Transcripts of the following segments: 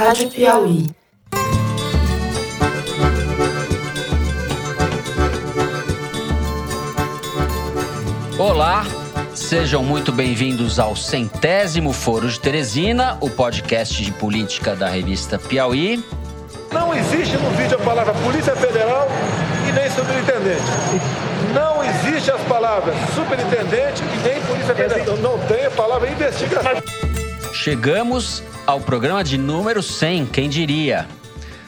Rádio Piauí. Olá, sejam muito bem-vindos ao centésimo Foro de Teresina, o podcast de política da revista Piauí. Não existe no vídeo a palavra Polícia Federal e nem superintendente. Não existe as palavras superintendente e nem Polícia Federal. Não tem a palavra investigação. Chegamos ao programa de número 100, quem diria?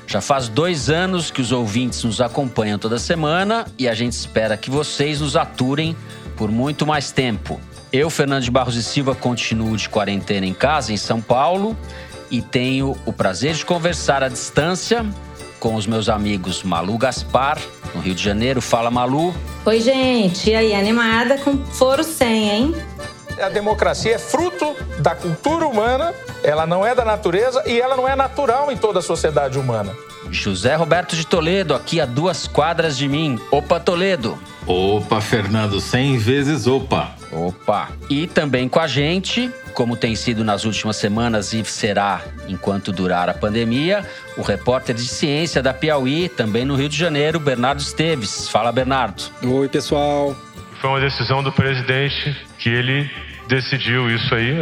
Já faz dois anos que os ouvintes nos acompanham toda semana e a gente espera que vocês nos aturem por muito mais tempo. Eu, Fernando de Barros e Silva, continuo de quarentena em casa, em São Paulo, e tenho o prazer de conversar à distância com os meus amigos Malu Gaspar, no Rio de Janeiro. Fala, Malu. Oi, gente. E aí, animada com Foro 100, hein? A democracia é fruto da cultura humana, ela não é da natureza e ela não é natural em toda a sociedade humana. José Roberto de Toledo, aqui a duas quadras de mim. Opa, Toledo. Opa, Fernando, cem vezes opa. Opa. E também com a gente, como tem sido nas últimas semanas e será enquanto durar a pandemia, o repórter de ciência da Piauí, também no Rio de Janeiro, Bernardo Esteves. Fala, Bernardo. Oi, pessoal. Foi uma decisão do presidente que ele decidiu isso aí.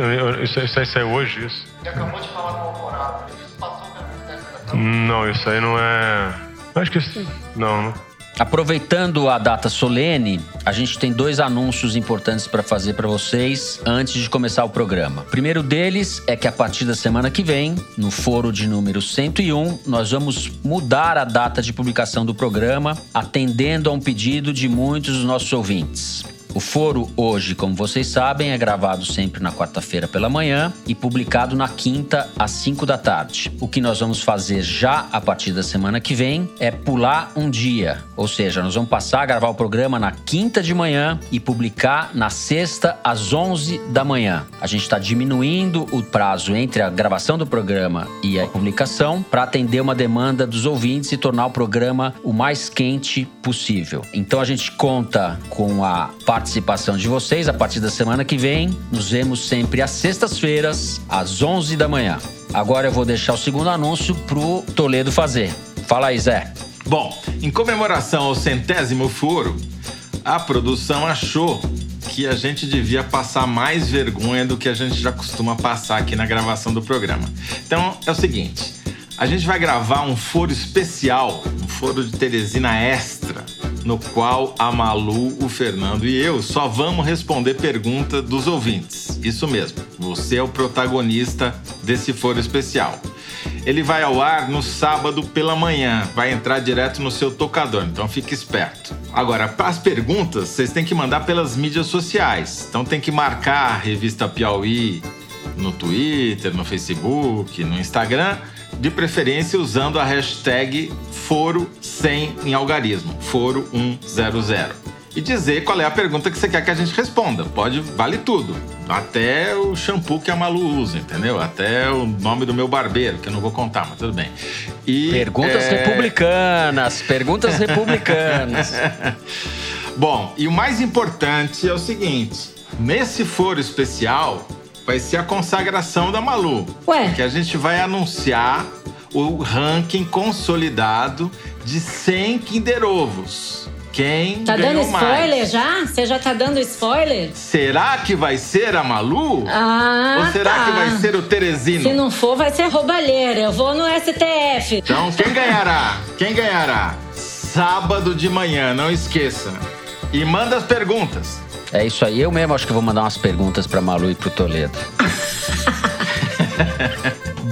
Isso, isso aí saiu hoje, isso. Ele acabou de falar com o Alvorada. Isso passou pela Não, isso aí não é. Acho que isso. Não, não. Aproveitando a data solene, a gente tem dois anúncios importantes para fazer para vocês antes de começar o programa. O primeiro deles é que a partir da semana que vem, no foro de número 101, nós vamos mudar a data de publicação do programa, atendendo a um pedido de muitos dos nossos ouvintes. O foro hoje, como vocês sabem, é gravado sempre na quarta-feira pela manhã e publicado na quinta às 5 da tarde. O que nós vamos fazer já a partir da semana que vem é pular um dia, ou seja, nós vamos passar a gravar o programa na quinta de manhã e publicar na sexta às 11 da manhã. A gente está diminuindo o prazo entre a gravação do programa e a publicação para atender uma demanda dos ouvintes e tornar o programa o mais quente possível. Então a gente conta com a participação de vocês a partir da semana que vem. Nos vemos sempre às sextas-feiras, às 11 da manhã. Agora eu vou deixar o segundo anúncio pro Toledo fazer. Fala aí, Zé. Bom, em comemoração ao centésimo foro, a produção achou que a gente devia passar mais vergonha do que a gente já costuma passar aqui na gravação do programa. Então é o seguinte: a gente vai gravar um foro especial, um foro de Teresina extra, no qual a Malu, o Fernando e eu só vamos responder pergunta dos ouvintes. Isso mesmo, você é o protagonista desse foro especial. Ele vai ao ar no sábado pela manhã, vai entrar direto no seu tocador, então fique esperto. Agora, para as perguntas, vocês têm que mandar pelas mídias sociais. Então tem que marcar a revista Piauí no Twitter, no Facebook, no Instagram de preferência usando a hashtag foro100 em algarismo, foro100. E dizer qual é a pergunta que você quer que a gente responda. Pode, vale tudo. Até o shampoo que a Malu usa, entendeu? Até o nome do meu barbeiro, que eu não vou contar, mas tudo bem. E, perguntas é... republicanas, perguntas republicanas. Bom, e o mais importante é o seguinte: nesse foro especial, vai ser a consagração da Malu. Ué? Que a gente vai anunciar o ranking consolidado de 100 Kinder Ovos. Quem Tá dando spoiler mais? já? Você já tá dando spoiler? Será que vai ser a Malu? Ah, Ou será tá. que vai ser o Teresino? Se não for, vai ser roubalheira. Eu vou no STF. Então, quem ganhará? Quem ganhará? Sábado de manhã, não esqueça. E manda as perguntas. É isso aí. Eu mesmo acho que vou mandar umas perguntas para Malu e pro Toledo.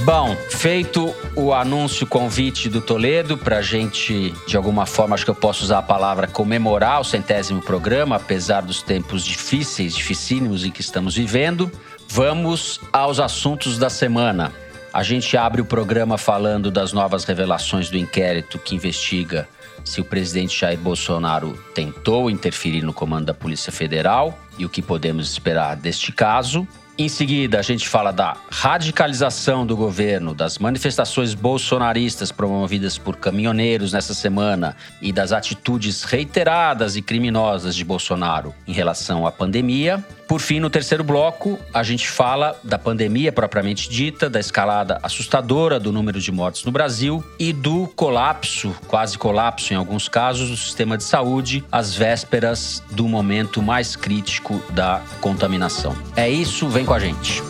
Bom, feito o anúncio, o convite do Toledo para a gente, de alguma forma, acho que eu posso usar a palavra comemorar o centésimo programa, apesar dos tempos difíceis, dificílimos em que estamos vivendo. Vamos aos assuntos da semana. A gente abre o programa falando das novas revelações do inquérito que investiga se o presidente Jair Bolsonaro tentou interferir no comando da Polícia Federal e o que podemos esperar deste caso. Em seguida, a gente fala da radicalização do governo, das manifestações bolsonaristas promovidas por caminhoneiros nessa semana e das atitudes reiteradas e criminosas de Bolsonaro em relação à pandemia. Por fim, no terceiro bloco, a gente fala da pandemia propriamente dita, da escalada assustadora do número de mortes no Brasil e do colapso, quase colapso em alguns casos, do sistema de saúde às vésperas do momento mais crítico da contaminação. É isso, vem com a gente.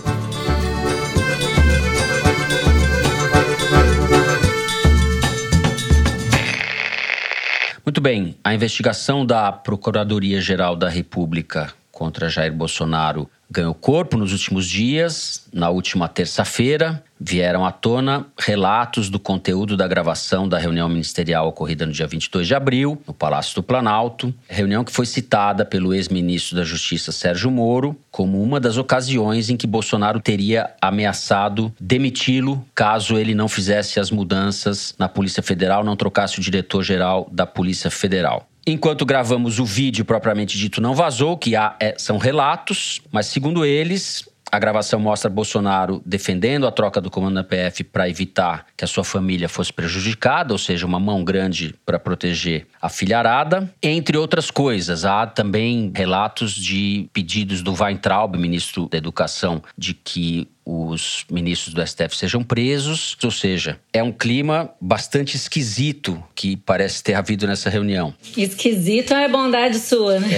Muito bem, a investigação da Procuradoria-Geral da República contra Jair Bolsonaro ganhou corpo nos últimos dias. Na última terça-feira, vieram à tona relatos do conteúdo da gravação da reunião ministerial ocorrida no dia 22 de abril, no Palácio do Planalto. Reunião que foi citada pelo ex-ministro da Justiça Sérgio Moro como uma das ocasiões em que Bolsonaro teria ameaçado demiti-lo caso ele não fizesse as mudanças na Polícia Federal, não trocasse o diretor-geral da Polícia Federal. Enquanto gravamos o vídeo propriamente dito não vazou, que há, é, são relatos, mas segundo eles, a gravação mostra Bolsonaro defendendo a troca do comando da PF para evitar que a sua família fosse prejudicada, ou seja, uma mão grande para proteger a filharada. Entre outras coisas, há também relatos de pedidos do Weintraub, ministro da Educação, de que os ministros do STF sejam presos, ou seja, é um clima bastante esquisito que parece ter havido nessa reunião. Esquisito é bondade sua, né?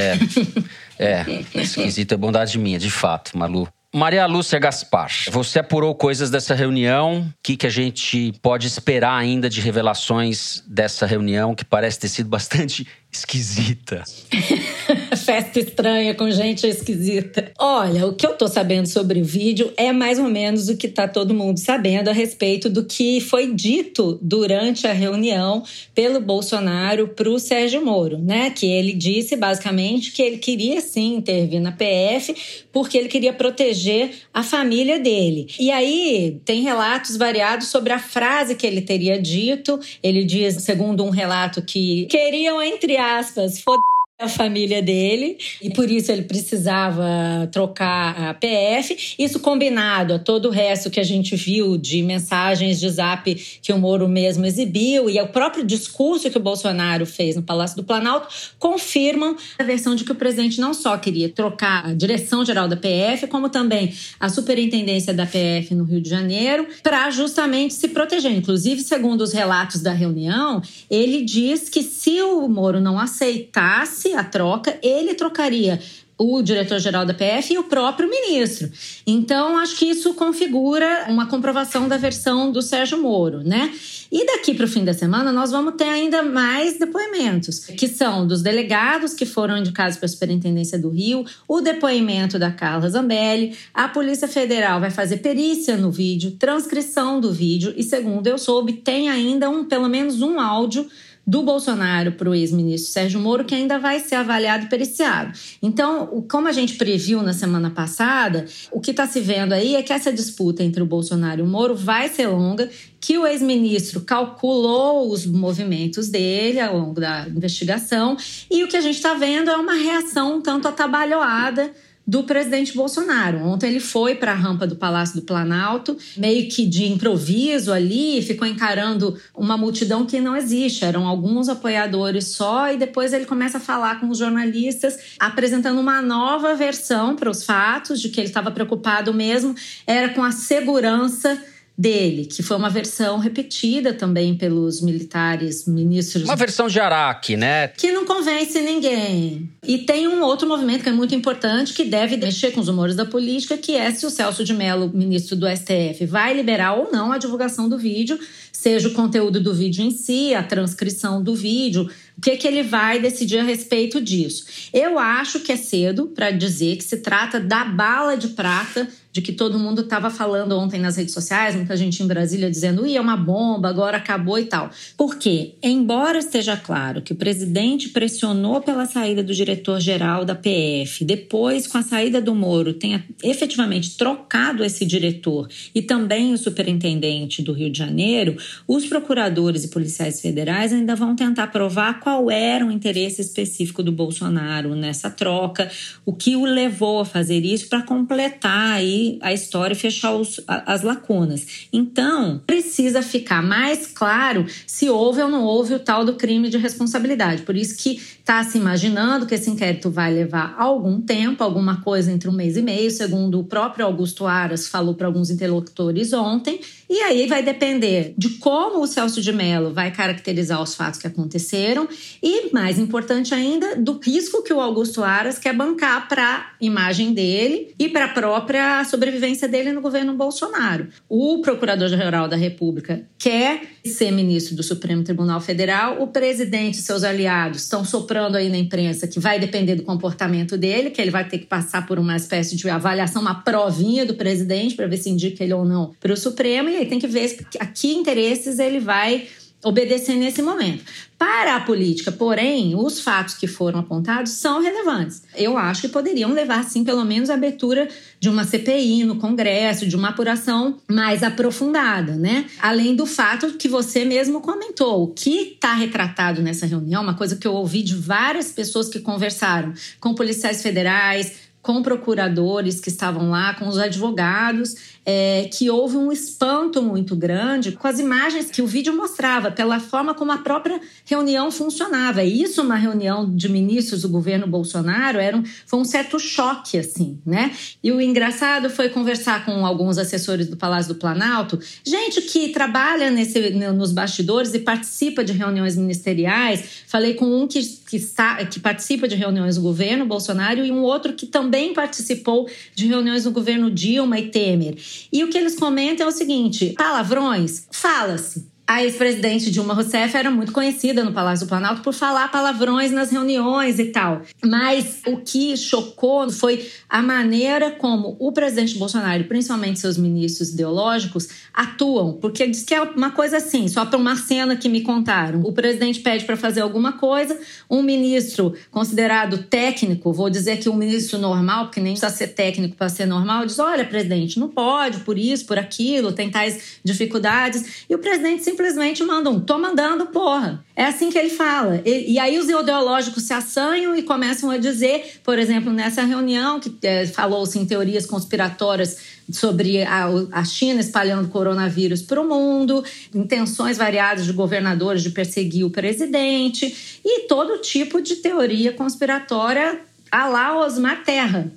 É, é esquisito é bondade minha, de fato, Malu. Maria Lúcia Gaspar, você apurou coisas dessa reunião. O que, que a gente pode esperar ainda de revelações dessa reunião que parece ter sido bastante esquisita. Festa estranha com gente esquisita. Olha, o que eu tô sabendo sobre o vídeo é mais ou menos o que tá todo mundo sabendo a respeito do que foi dito durante a reunião pelo Bolsonaro pro Sérgio Moro, né? Que ele disse basicamente que ele queria sim intervir na PF porque ele queria proteger a família dele. E aí tem relatos variados sobre a frase que ele teria dito. Ele diz, segundo um relato, que queriam entre aspas, foda a família dele e por isso ele precisava trocar a PF. Isso combinado a todo o resto que a gente viu de mensagens de zap que o Moro mesmo exibiu e o próprio discurso que o Bolsonaro fez no Palácio do Planalto confirmam a versão de que o presidente não só queria trocar a direção geral da PF, como também a superintendência da PF no Rio de Janeiro, para justamente se proteger. Inclusive, segundo os relatos da reunião, ele diz que se o Moro não aceitasse a troca, ele trocaria o diretor-geral da PF e o próprio ministro. Então, acho que isso configura uma comprovação da versão do Sérgio Moro, né? E daqui para o fim da semana, nós vamos ter ainda mais depoimentos, que são dos delegados que foram indicados para a Superintendência do Rio, o depoimento da Carla Zambelli, a Polícia Federal vai fazer perícia no vídeo, transcrição do vídeo, e segundo eu soube, tem ainda um, pelo menos um áudio do Bolsonaro para o ex-ministro Sérgio Moro, que ainda vai ser avaliado e periciado. Então, como a gente previu na semana passada, o que está se vendo aí é que essa disputa entre o Bolsonaro e o Moro vai ser longa, que o ex-ministro calculou os movimentos dele ao longo da investigação, e o que a gente está vendo é uma reação um tanto atabalhoada do presidente Bolsonaro. Ontem ele foi para a rampa do Palácio do Planalto, meio que de improviso ali, ficou encarando uma multidão que não existe. Eram alguns apoiadores só, e depois ele começa a falar com os jornalistas, apresentando uma nova versão para os fatos, de que ele estava preocupado mesmo, era com a segurança dele, que foi uma versão repetida também pelos militares ministros. Uma versão de Araque, né? Que não convence ninguém. E tem um outro movimento que é muito importante, que deve mexer com os humores da política, que é se o Celso de Mello, ministro do STF, vai liberar ou não a divulgação do vídeo, seja o conteúdo do vídeo em si, a transcrição do vídeo, o que, que ele vai decidir a respeito disso. Eu acho que é cedo para dizer que se trata da bala de prata de que todo mundo estava falando ontem nas redes sociais, muita gente em Brasília dizendo, ia é uma bomba, agora acabou e tal. Porque, embora esteja claro que o presidente pressionou pela saída do diretor-geral da PF, depois, com a saída do Moro, tenha efetivamente trocado esse diretor e também o superintendente do Rio de Janeiro, os procuradores e policiais federais ainda vão tentar provar qual era o interesse específico do Bolsonaro nessa troca, o que o levou a fazer isso para completar aí a história e fechar os, as lacunas. Então, precisa ficar mais claro se houve ou não houve o tal do crime de responsabilidade. Por isso que está se imaginando que esse inquérito vai levar algum tempo, alguma coisa entre um mês e meio, segundo o próprio Augusto Aras falou para alguns interlocutores ontem. E aí vai depender de como o Celso de Mello vai caracterizar os fatos que aconteceram e, mais importante ainda, do risco que o Augusto Aras quer bancar para a imagem dele e para a própria sobrevivência dele no governo Bolsonaro. O Procurador-Geral da República quer ser ministro do Supremo Tribunal Federal, o presidente e seus aliados estão soprando aí na imprensa que vai depender do comportamento dele, que ele vai ter que passar por uma espécie de avaliação, uma provinha do presidente para ver se indica ele ou não para o Supremo, e aí tem que ver a que interesses ele vai obedecer nesse momento. Para a política, porém, os fatos que foram apontados são relevantes. Eu acho que poderiam levar, sim, pelo menos a abertura de uma CPI no Congresso, de uma apuração mais aprofundada, né? Além do fato que você mesmo comentou, o que está retratado nessa reunião, uma coisa que eu ouvi de várias pessoas que conversaram com policiais federais, com procuradores que estavam lá, com os advogados, é, que houve um espanto muito grande com as imagens que o vídeo mostrava, pela forma como a própria reunião funcionava. E isso, uma reunião de ministros do governo Bolsonaro, era um, foi um certo choque, assim, né? E o engraçado foi conversar com alguns assessores do Palácio do Planalto, gente que trabalha nesse, nos bastidores e participa de reuniões ministeriais. Falei com um que, que, que participa de reuniões do governo Bolsonaro e um outro que também participou de reuniões no governo Dilma e Temer. E o que eles comentam é o seguinte: palavrões, fala-se. A ex-presidente Dilma Rousseff era muito conhecida no Palácio do Planalto por falar palavrões nas reuniões e tal. Mas o que chocou foi a maneira como o presidente Bolsonaro, principalmente seus ministros ideológicos, atuam. Porque diz que é uma coisa assim, só para uma cena que me contaram. O presidente pede para fazer alguma coisa, um ministro considerado técnico, vou dizer que um ministro normal, porque nem precisa ser técnico para ser normal, diz: olha, presidente, não pode, por isso, por aquilo, tem tais dificuldades. E o presidente sempre simplesmente mandam, tô mandando, porra. É assim que ele fala. E, e, aí os ideológicos se assanham e começam a dizer, por exemplo, nessa reunião que é, falou-se em teorias conspiratórias sobre a, a China espalhando coronavírus para o mundo, intenções variadas de governadores de perseguir o presidente e todo tipo de teoria conspiratória a lá Osmar Terra.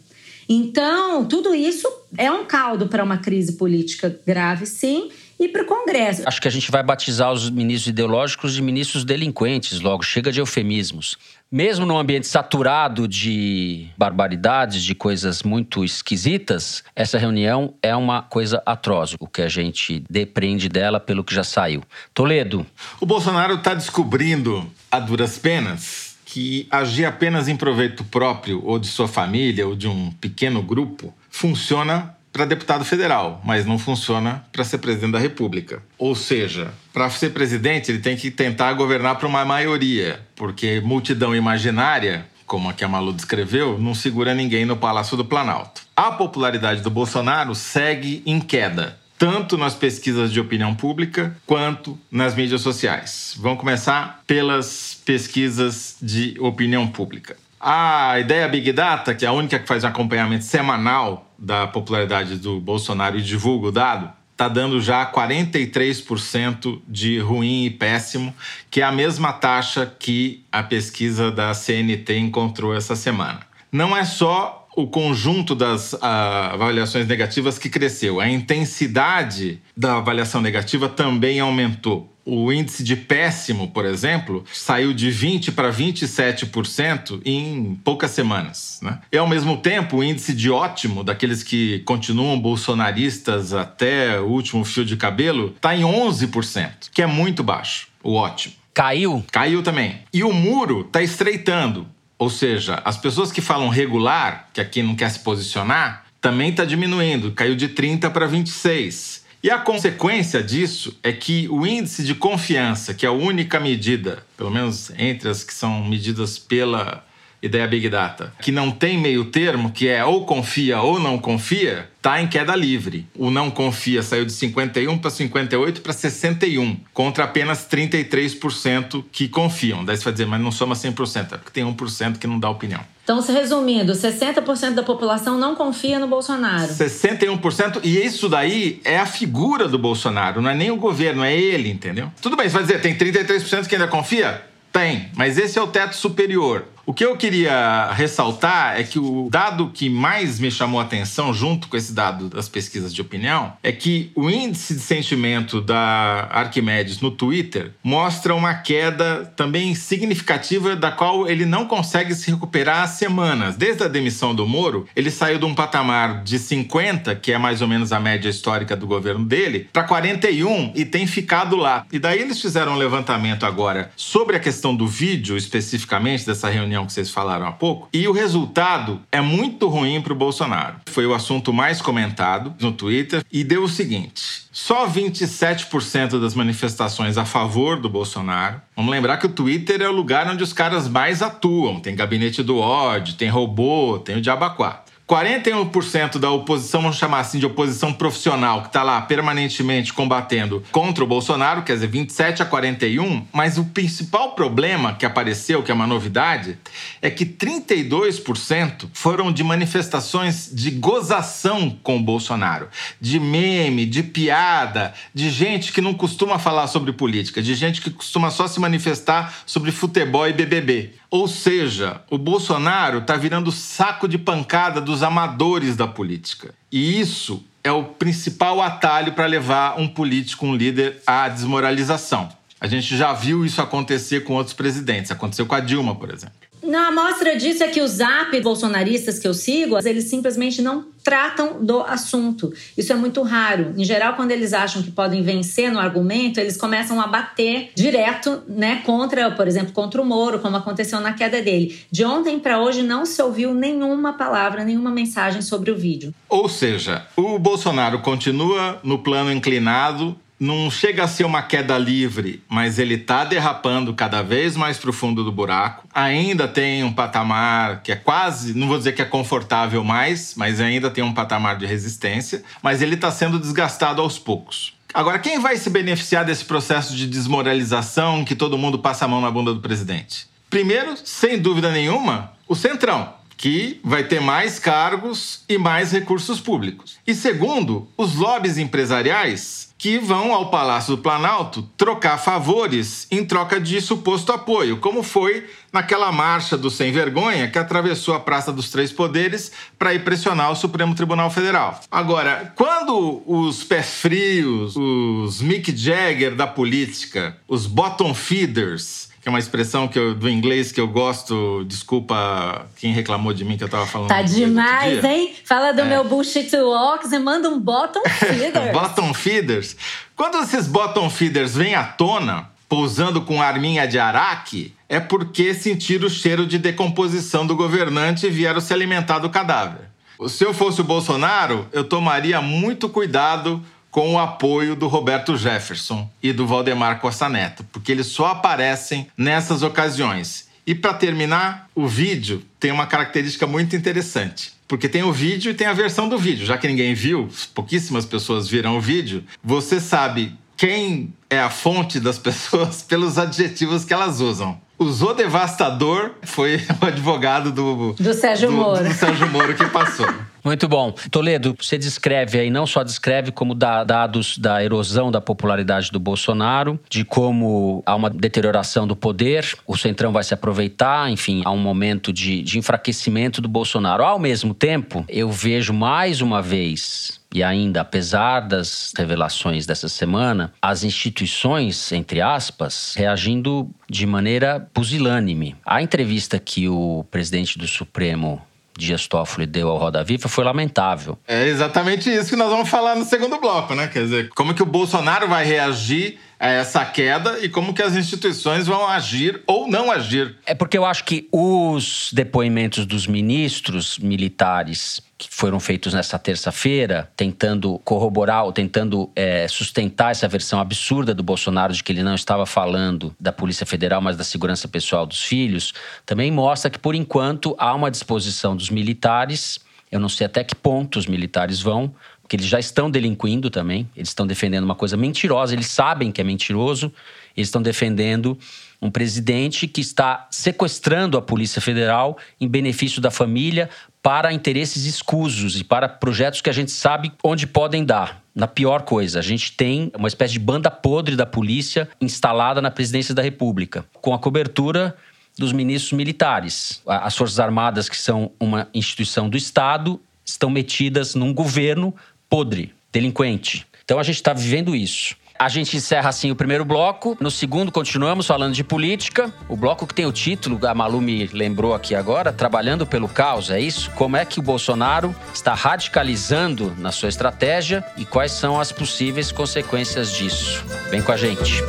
Então, tudo isso é um caldo para uma crise política grave, sim, e para o Congresso. Acho que a gente vai batizar os ministros ideológicos de ministros delinquentes logo, chega de eufemismos. Mesmo num ambiente saturado de barbaridades, de coisas muito esquisitas, essa reunião é uma coisa atroz, o que a gente depreende dela pelo que já saiu. Toledo. O Bolsonaro está descobrindo a duras penas que agir apenas em proveito próprio ou de sua família ou de um pequeno grupo funciona para deputado federal, mas não funciona para ser presidente da República. Ou seja, para ser presidente, ele tem que tentar governar para uma maioria, porque multidão imaginária, como a que a Malu descreveu, não segura ninguém no Palácio do Planalto. A popularidade do Bolsonaro segue em queda, tanto nas pesquisas de opinião pública quanto nas mídias sociais. Vamos começar pelas pesquisas de opinião pública. A ideia Big Data, que é a única que faz um acompanhamento semanal da popularidade do Bolsonaro e divulga o dado, está dando já 43% de ruim e péssimo, que é a mesma taxa que a pesquisa da CNT encontrou essa semana. Não é só o conjunto das uh, avaliações negativas que cresceu, a intensidade da avaliação negativa também aumentou. O índice de péssimo, por exemplo, saiu de 20% para 27% em poucas semanas. Né? E, ao mesmo tempo, o índice de ótimo, daqueles que continuam bolsonaristas até o último fio de cabelo, está em 11%, que é muito baixo, o ótimo. Caiu? Caiu também. E o muro está estreitando. Ou seja, as pessoas que falam regular, que aqui não quer se posicionar, também está diminuindo, caiu de 30 para 26. E a consequência disso é que o índice de confiança, que é a única medida, pelo menos entre as que são medidas pela ideia Big Data, que não tem meio termo, que é ou confia ou não confia, está em queda livre. O não confia saiu de 51 para 58 para 61, contra apenas 33% que confiam. Daí você vai dizer, mas não soma 100%, é porque tem 1% que não dá opinião. Então, se resumindo, 60% da população não confia no Bolsonaro. 61%, e isso daí é a figura do Bolsonaro, não é nem o governo, é ele, entendeu? Tudo bem, você vai dizer, tem 33% que ainda confia? Tem, mas esse é o teto superior. O que eu queria ressaltar é que o dado que mais me chamou a atenção, junto com esse dado das pesquisas de opinião, é que o índice de sentimento da Arquimedes no Twitter mostra uma queda também significativa, da qual ele não consegue se recuperar há semanas. Desde a demissão do Moro, ele saiu de um patamar de 50, que é mais ou menos a média histórica do governo dele, para 41 e tem ficado lá. E daí eles fizeram um levantamento agora sobre a questão do vídeo, especificamente dessa reunião reunião que vocês falaram há pouco, e o resultado é muito ruim para o Bolsonaro. Foi o assunto mais comentado no Twitter e deu o seguinte: só 27% das manifestações a favor do Bolsonaro. Vamos lembrar que o Twitter é o lugar onde os caras mais atuam. Tem gabinete do ódio, tem robô, tem o diabaquá. 41% da oposição, vamos chamar assim de oposição profissional, que está lá permanentemente combatendo contra o Bolsonaro, quer dizer, 27 a 41, mas o principal problema que apareceu, que é uma novidade, é que 32% foram de manifestações de gozação com o Bolsonaro, de meme, de piada, de gente que não costuma falar sobre política, de gente que costuma só se manifestar sobre futebol e BBB. Ou seja, o Bolsonaro está virando saco de pancada dos amadores da política. E isso é o principal atalho para levar um político, um líder, à desmoralização. A gente já viu isso acontecer com outros presidentes. Aconteceu com a Dilma, por exemplo. Na amostra disso é que os zap bolsonaristas que eu sigo, eles simplesmente não tratam do assunto. Isso é muito raro. Em geral, quando eles acham que podem vencer no argumento, eles começam a bater direto, né, contra, por exemplo, contra o Moro, como aconteceu na queda dele. De ontem para hoje não se ouviu nenhuma palavra, nenhuma mensagem sobre o vídeo. Ou seja, o Bolsonaro continua no plano inclinado não chega a ser uma queda livre, mas ele está derrapando cada vez mais para o fundo do buraco. Ainda tem um patamar que é quase, não vou dizer que é confortável mais, mas ainda tem um patamar de resistência, mas ele está sendo desgastado aos poucos. Agora, quem vai se beneficiar desse processo de desmoralização que todo mundo passa a mão na bunda do presidente? Primeiro, sem dúvida nenhuma, o Centrão que vai ter mais cargos e mais recursos públicos. E segundo, os lobbies empresariais que vão ao Palácio do Planalto trocar favores em troca de suposto apoio, como foi naquela marcha do Sem Vergonha que atravessou a Praça dos Três Poderes para ir pressionar o Supremo Tribunal Federal. Agora, quando os pés frios, os Mick Jagger da política, os bottom feeders, que é uma expressão que eu, do inglês que eu gosto. Desculpa quem reclamou de mim que eu tava falando. Tá demais, hein? Fala do é. meu bullshit walks e manda um bottom feeders. bottom feeders. Quando esses bottom feeders vêm à tona, pousando com arminha de araque, é porque sentiram o cheiro de decomposição do governante e vieram se alimentar do cadáver. Se eu fosse o Bolsonaro, eu tomaria muito cuidado com o apoio do Roberto Jefferson e do Valdemar Costa Neto, porque eles só aparecem nessas ocasiões. E para terminar, o vídeo tem uma característica muito interessante. Porque tem o vídeo e tem a versão do vídeo. Já que ninguém viu, pouquíssimas pessoas viram o vídeo, você sabe quem é a fonte das pessoas pelos adjetivos que elas usam. Usou devastador foi o advogado do, do Sérgio do, Moro. Do Sérgio Moro que passou. Muito bom. Toledo, você descreve aí, não só descreve, como dá dados da erosão da popularidade do Bolsonaro, de como há uma deterioração do poder, o Centrão vai se aproveitar, enfim, há um momento de, de enfraquecimento do Bolsonaro. Ao mesmo tempo, eu vejo mais uma vez e ainda, apesar das revelações dessa semana, as instituições, entre aspas, reagindo de maneira pusilânime. A entrevista que o presidente do Supremo Dias Toffoli deu ao Roda Viva foi lamentável. É exatamente isso que nós vamos falar no segundo bloco, né? Quer dizer, como que o Bolsonaro vai reagir a essa queda e como que as instituições vão agir ou não agir. É porque eu acho que os depoimentos dos ministros militares que foram feitos nessa terça-feira, tentando corroborar ou tentando é, sustentar essa versão absurda do Bolsonaro de que ele não estava falando da Polícia Federal, mas da segurança pessoal dos filhos, também mostra que, por enquanto, há uma disposição dos militares. Eu não sei até que ponto os militares vão, porque eles já estão delinquindo também, eles estão defendendo uma coisa mentirosa, eles sabem que é mentiroso, eles estão defendendo um presidente que está sequestrando a Polícia Federal em benefício da família para interesses escusos e para projetos que a gente sabe onde podem dar. Na pior coisa, a gente tem uma espécie de banda podre da polícia instalada na presidência da República, com a cobertura dos ministros militares. As Forças Armadas, que são uma instituição do Estado, estão metidas num governo podre, delinquente. Então a gente está vivendo isso. A gente encerra assim o primeiro bloco. No segundo, continuamos falando de política. O bloco que tem o título, a Malu me lembrou aqui agora, Trabalhando pelo Caos, é isso? Como é que o Bolsonaro está radicalizando na sua estratégia e quais são as possíveis consequências disso? Vem com a gente.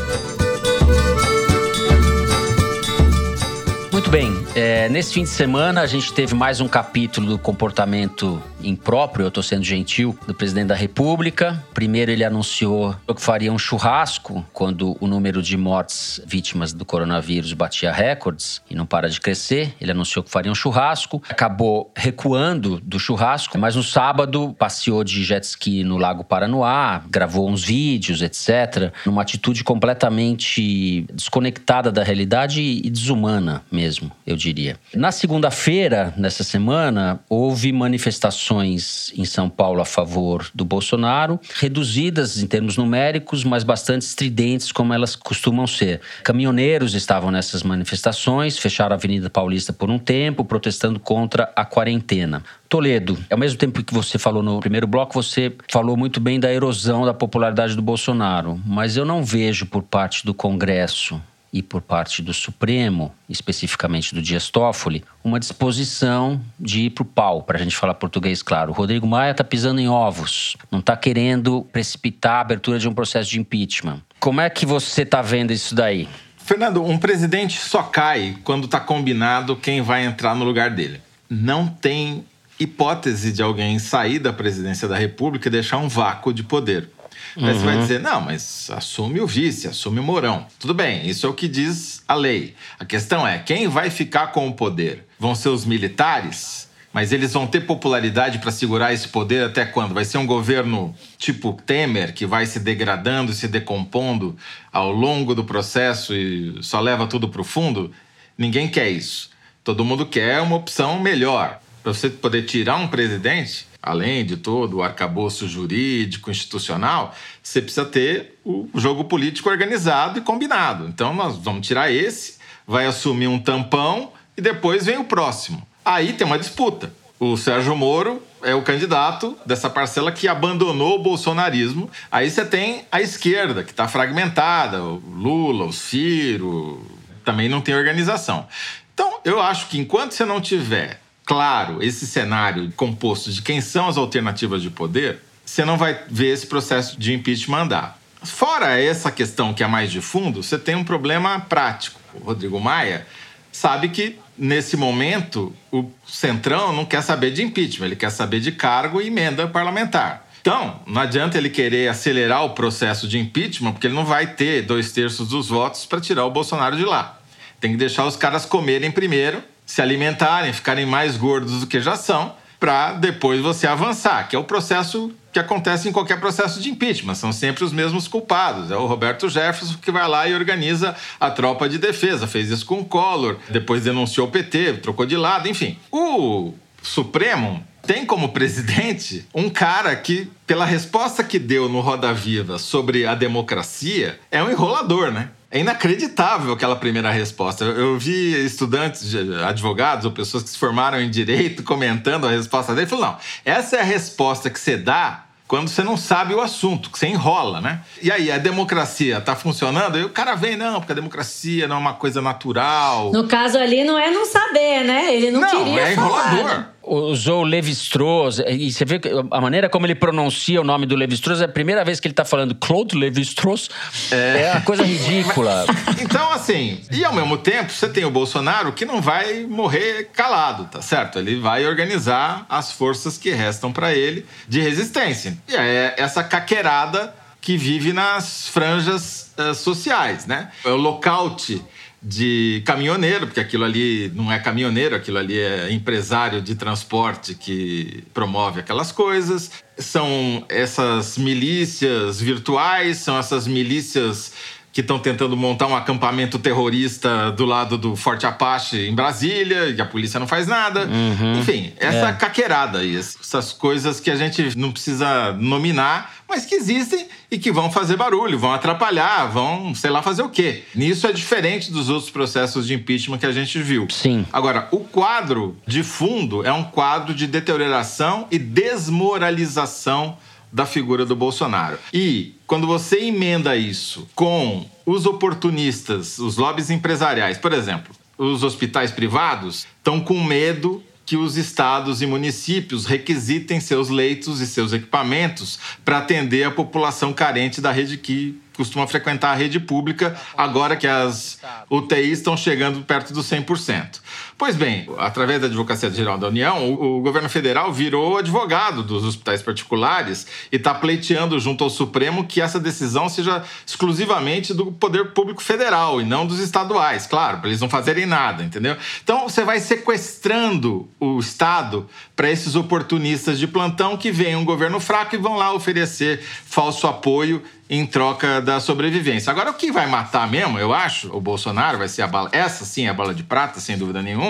Muito bem, é, nesse fim de semana a gente teve mais um capítulo do comportamento impróprio, eu estou sendo gentil, do presidente da República. Primeiro, ele anunciou que faria um churrasco quando o número de mortes vítimas do coronavírus batia recordes e não para de crescer. Ele anunciou que faria um churrasco, acabou recuando do churrasco, mas no sábado passeou de jet ski no Lago Paranoá, gravou uns vídeos, etc., numa atitude completamente desconectada da realidade e desumana mesmo, eu diria. Na segunda-feira, nessa semana, houve manifestações em São Paulo a favor do Bolsonaro, reduzidas em termos numéricos, mas bastante estridentes, como elas costumam ser. Caminhoneiros estavam nessas manifestações, fecharam a Avenida Paulista por um tempo, protestando contra a quarentena. Toledo, ao mesmo tempo que você falou no primeiro bloco, você falou muito bem da erosão da popularidade do Bolsonaro, mas eu não vejo por parte do Congresso e por parte do Supremo, especificamente do Dias Toffoli, uma disposição de ir para o pau, para a gente falar português claro. O Rodrigo Maia está pisando em ovos, não está querendo precipitar a abertura de um processo de impeachment. Como é que você está vendo isso daí? Fernando, um presidente só cai quando está combinado quem vai entrar no lugar dele. Não tem hipótese de alguém sair da presidência da República e deixar um vácuo de poder. Aí uhum. você vai uhum. dizer, não, mas assume o vice, assume o Mourão. Tudo bem, isso é o que diz a lei. A questão é, quem vai ficar com o poder? Vão ser os militares? Mas eles vão ter popularidade para segurar esse poder até quando? Vai ser um governo tipo Temer, que vai se degradando e se decompondo ao longo do processo e só leva tudo para o fundo? Ninguém quer isso. Todo mundo quer uma opção melhor. Para você poder tirar um presidente, além de todo o arcabouço jurídico, institucional, você precisa ter o jogo político organizado e combinado. Então, nós vamos tirar esse, vai assumir um tampão e depois vem o próximo. Aí tem uma disputa. O Sérgio Moro é o candidato dessa parcela que abandonou o bolsonarismo. Aí você tem a esquerda, que está fragmentada, o Lula, o Ciro, também não tem organização. Então, eu acho que enquanto você não tiver claro esse cenário composto de quem são as alternativas de poder, você não vai ver esse processo de impeachment andar. Fora essa questão que é mais de fundo, você tem um problema prático. O Rodrigo Maia sabe que, nesse momento, o Centrão não quer saber de impeachment, ele quer saber de cargo e emenda parlamentar. Então, não adianta ele querer acelerar o processo de impeachment, porque ele não vai ter dois terços dos votos para tirar o Bolsonaro de lá. Tem que deixar os caras comerem primeiro se alimentarem, ficarem mais gordos do que já são, para depois você avançar, que é o processo que acontece em qualquer processo de impeachment. São sempre os mesmos culpados. É o Roberto Jefferson que vai lá e organiza a tropa de defesa. Fez isso com o Collor, depois denunciou o PT, trocou de lado, enfim. O Supremo tem como presidente um cara que, pela resposta que deu no Roda Viva sobre a democracia, é um enrolador, né? É inacreditável aquela primeira resposta. Eu vi estudantes, advogados ou pessoas que se formaram em direito comentando a resposta dele. Falou: não, essa é a resposta que você dá quando você não sabe o assunto, que você enrola, né? E aí, a democracia tá funcionando? E o cara vem, não, porque a democracia não é uma coisa natural. No caso ali, não é não saber, né? Ele não, não queria é enrolador. Falar usou o Levi-Strauss, e você vê a maneira como ele pronuncia o nome do Levi-Strauss, é a primeira vez que ele está falando Claude Levi-Strauss, é... é uma coisa ridícula. então, assim, e ao mesmo tempo, você tem o Bolsonaro que não vai morrer calado, tá certo? Ele vai organizar as forças que restam para ele de resistência. E é essa caquerada que vive nas franjas uh, sociais, né? É o lockout de caminhoneiro, porque aquilo ali não é caminhoneiro, aquilo ali é empresário de transporte que promove aquelas coisas. São essas milícias virtuais, são essas milícias que estão tentando montar um acampamento terrorista do lado do Forte Apache em Brasília e a polícia não faz nada. Uhum. Enfim, essa É. caqueirada aí, essas coisas que a gente não precisa nominar, mas que existem e que vão fazer barulho, vão atrapalhar, vão, sei lá, fazer o quê. Nisso é diferente dos outros processos de impeachment que a gente viu. Sim. Agora, o quadro de fundo é um quadro de deterioração e desmoralização da figura do Bolsonaro. E quando você emenda isso com os oportunistas, os lobbies empresariais, por exemplo, os hospitais privados estão com medo que os estados e municípios requisitem seus leitos e seus equipamentos para atender a população carente da rede que costuma frequentar a rede pública, agora que as UTIs estão chegando perto dos 100%. Pois bem, através da Advocacia Geral da União, o, o governo federal virou advogado dos hospitais particulares e está pleiteando junto ao Supremo que essa decisão seja exclusivamente do poder público federal e não dos estaduais, claro, para eles não fazerem nada, entendeu? Então você vai sequestrando o Estado para esses oportunistas de plantão que veem um governo fraco e vão lá oferecer falso apoio em troca da sobrevivência. Agora, o que vai matar mesmo, eu acho, o Bolsonaro vai ser a bala, essa sim é a bala de prata, sem dúvida nenhuma,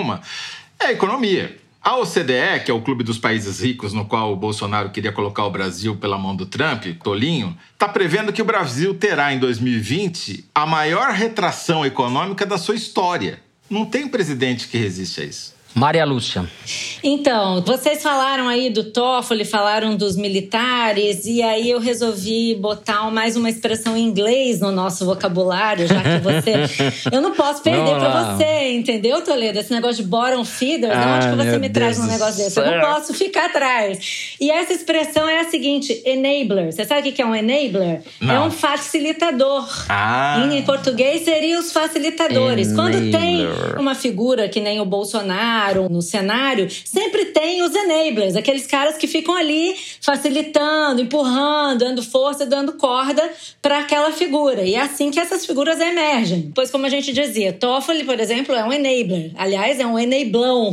é a economia. A OCDE, que é o clube dos países ricos no qual o Bolsonaro queria colocar o Brasil pela mão do Trump, Tolinho, está prevendo que o Brasil terá em 2020 a maior retração econômica da sua história. Não tem presidente que resiste a isso. Maria Lúcia. Então, vocês falaram aí do Toffoli, falaram dos militares, e aí eu resolvi botar mais uma expressão em inglês no nosso vocabulário, já que você. eu não posso perder lá. você, entendeu, Toledo? Esse negócio de bottom feeders, Ah, onde que você me traz Deus um do negócio desse? Eu não posso ficar atrás. E essa expressão é a seguinte: enabler. Você sabe o que é um enabler? É Não. um facilitador. Ah. Em português seriam os facilitadores. Quando tem Enabler. uma figura que nem o Bolsonaro no cenário, sempre tem os enablers, aqueles caras que ficam ali facilitando, empurrando, dando força, dando corda para aquela figura. E é assim que essas figuras emergem. Pois, como a gente dizia, Toffoli, por exemplo, é um enabler. Aliás, é um enablão.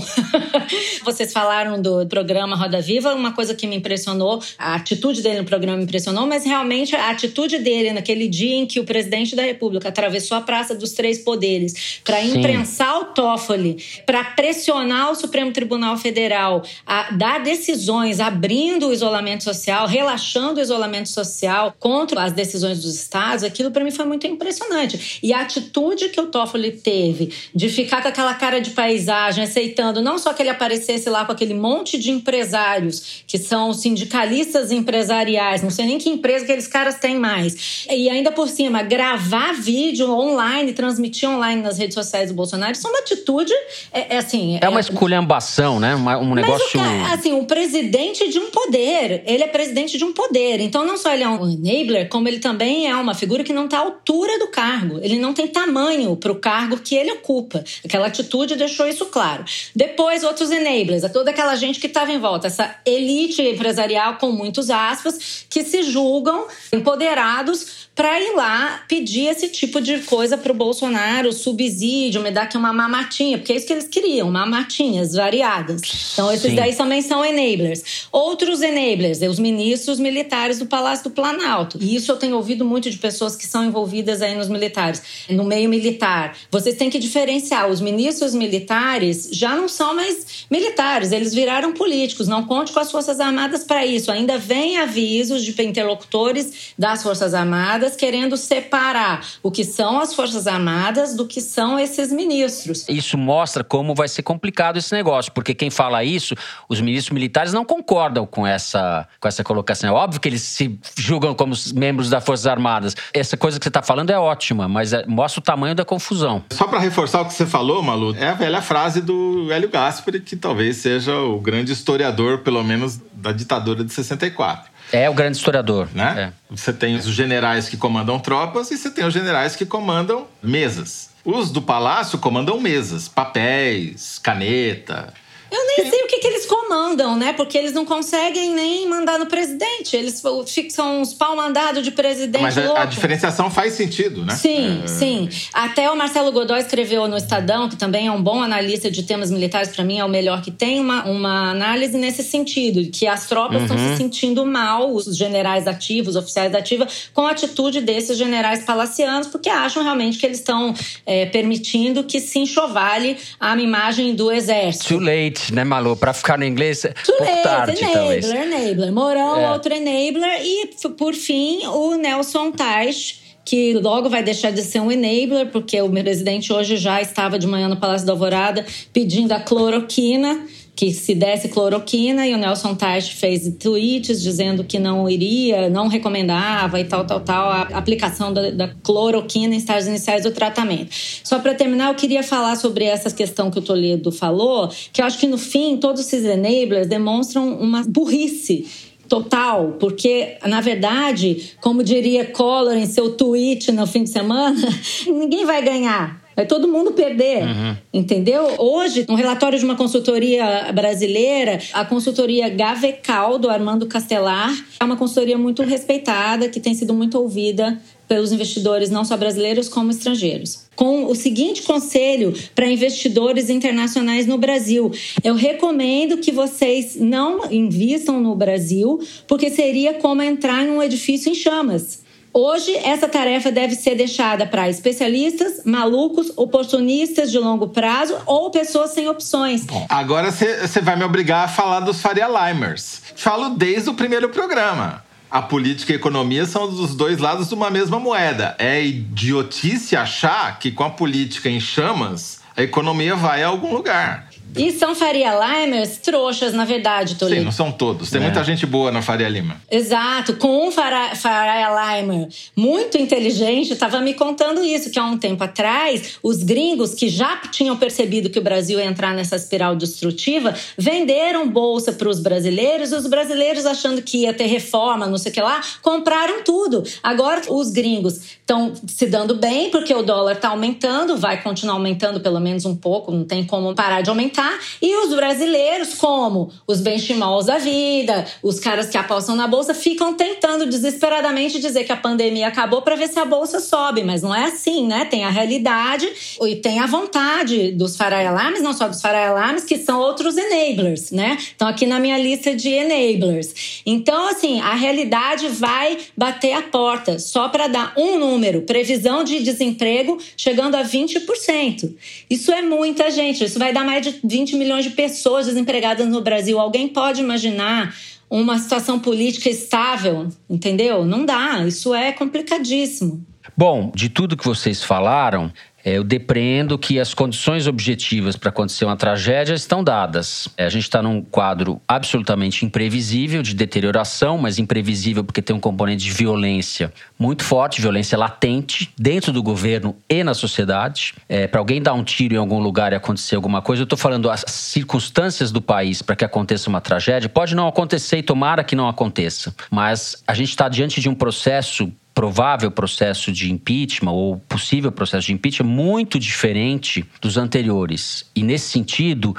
Vocês falaram do programa Roda Viva, uma coisa que me impressionou, a atitude dele no programa me impressionou, mas realmente a atitude dele naquele dia em que o presidente da República atravessou a Praça dos Três Poderes para imprensar o Toffoli, para pressionar o Supremo Tribunal Federal a dar decisões abrindo o isolamento social, relaxando o isolamento social contra as decisões dos estados, aquilo para mim foi muito impressionante. E a atitude que o Toffoli teve de ficar com aquela cara de paisagem, aceitando não só que ele aparecesse lá com aquele monte de empresários que são sindicalistas empresariais, não sei nem que empresa que aqueles caras têm mais, e ainda por cima gravar vídeo online, transmitir online nas redes sociais do Bolsonaro, isso é uma atitude, é, é assim, É uma esculhambação, né? Uma- Um mas negócio. o cara, assim, o presidente de um poder, ele é presidente de um poder. Então, não só ele é um enabler, como ele também é uma figura que não está à altura do cargo. Ele não tem tamanho para o cargo que ele ocupa. Aquela atitude deixou isso claro. Depois, outros enablers, é toda aquela gente que estava em volta, essa elite empresarial com muitos aspas, que se julgam empoderados para ir lá pedir esse tipo de coisa para o Bolsonaro, subsídio, me dá aqui uma mamatinha, porque é isso que eles queriam, mamatinhas variadas. Então, esses Sim. daí também são enablers. Outros enablers, é os ministros militares do Palácio do Planalto. E isso eu tenho ouvido muito de pessoas que são envolvidas aí nos militares, no meio militar. Vocês têm que diferenciar. Os ministros militares já não são mais militares, eles viraram políticos. Não conte com as Forças Armadas para isso. Ainda vem avisos de interlocutores das Forças Armadas querendo separar o que são as Forças Armadas do que são esses ministros. Isso mostra como vai ser complicado esse negócio, porque quem fala isso, os ministros militares não concordam com essa, com essa colocação. É óbvio que eles se julgam como os membros das Forças Armadas. Essa coisa que você está falando é ótima, mas é- mostra o tamanho da confusão. Só para reforçar o que você falou, Malu, é a velha frase do Hélio Gaspari, que talvez seja o grande historiador, pelo menos, da ditadura de 64. É o grande historiador. Né? Você tem os generais que comandam tropas e você tem os generais que comandam mesas. Os do palácio comandam mesas, papéis, caneta. Eu nem sei o que, que eles comandam. mandam, né? Porque eles não conseguem nem mandar no presidente. Eles são uns pau mandado de presidente. Mas a, a, diferenciação faz sentido, né? Sim, é... sim. Até o Marcelo Godoy escreveu no Estadão, que também é um bom analista de temas militares, para mim é o melhor que tem, uma, uma análise nesse sentido, que as tropas uhum. estão se sentindo mal, os generais ativos, oficiais ativos, com a atitude desses generais palacianos, porque acham realmente que eles estão é, permitindo que se enxovale a imagem do exército. Too late, né, Malu? Para ficar no inglês, Too pouco late, tarde, enabler, talvez. enabler. Mourão, é. outro enabler. E, por fim, o Nelson Teich, que logo vai deixar de ser um enabler, porque o presidente hoje já estava de manhã no Palácio da Alvorada pedindo a cloroquina que se desse cloroquina e o Nelson Teich fez tweets dizendo que não iria, não recomendava e tal, tal, tal, a aplicação da, da cloroquina em estágios iniciais do tratamento. Só para terminar, eu queria falar sobre essa questão que o Toledo falou, que eu acho que no fim todos esses enablers demonstram uma burrice total, porque na verdade, como diria Collor em seu tweet no fim de semana, ninguém vai ganhar Vai todo mundo perder, uhum. entendeu? Hoje, um relatório de uma consultoria brasileira, a consultoria Gavecal, do Armando Castelar, é uma consultoria muito respeitada, que tem sido muito ouvida pelos investidores, não só brasileiros, como estrangeiros. Com o seguinte conselho para investidores internacionais no Brasil: eu recomendo que vocês não invistam no Brasil, porque seria como entrar em um edifício em chamas. Hoje, essa tarefa deve ser deixada para especialistas, malucos, oportunistas de longo prazo ou pessoas sem opções. Agora você vai me obrigar a falar dos Faria Limers. Falo desde o primeiro programa. A política e a economia são dos dois lados de uma mesma moeda. É idiotice achar que com a política em chamas, a economia vai a algum lugar. E são Faria Limers trouxas, na verdade, Toledo. Sim, não são todos. Tem é. muita gente boa na Faria Lima. Exato. Com um Faria, Faria Limer muito inteligente, estava me contando isso, que há um tempo atrás, os gringos que já tinham percebido que o Brasil ia entrar nessa espiral destrutiva, venderam bolsa para os brasileiros, os brasileiros achando que ia ter reforma, não sei o que lá, compraram tudo. Agora os gringos estão se dando bem, porque o dólar está aumentando, vai continuar aumentando pelo menos um pouco, não tem como parar de aumentar tá? E os brasileiros, como os benchimals da vida, os caras que apostam na bolsa, ficam tentando desesperadamente dizer que a pandemia acabou para ver se a bolsa sobe, mas não é assim, né? Tem a realidade e tem a vontade dos faraialames, não só dos faraialames, que são outros enablers, né? Estão aqui na minha lista de enablers. Então, assim, a realidade vai bater a porta só para dar um número, previsão de desemprego chegando a 20%. Isso é muita gente, isso vai dar mais de 20 milhões de pessoas desempregadas no Brasil. Alguém pode imaginar uma situação política estável, entendeu? Não dá, isso é complicadíssimo. Bom, de tudo que vocês falaram, eu depreendo que as condições objetivas para acontecer uma tragédia estão dadas. É, a gente está num quadro absolutamente imprevisível de deterioração, mas imprevisível porque tem um componente de violência muito forte, violência latente dentro do governo e na sociedade. É, para alguém dar um tiro em algum lugar e acontecer alguma coisa, eu estou falando as circunstâncias do país para que aconteça uma tragédia. Pode não acontecer e tomara que não aconteça, mas a gente está diante de um processo provável processo de impeachment ou possível processo de impeachment muito diferente dos anteriores. E nesse sentido,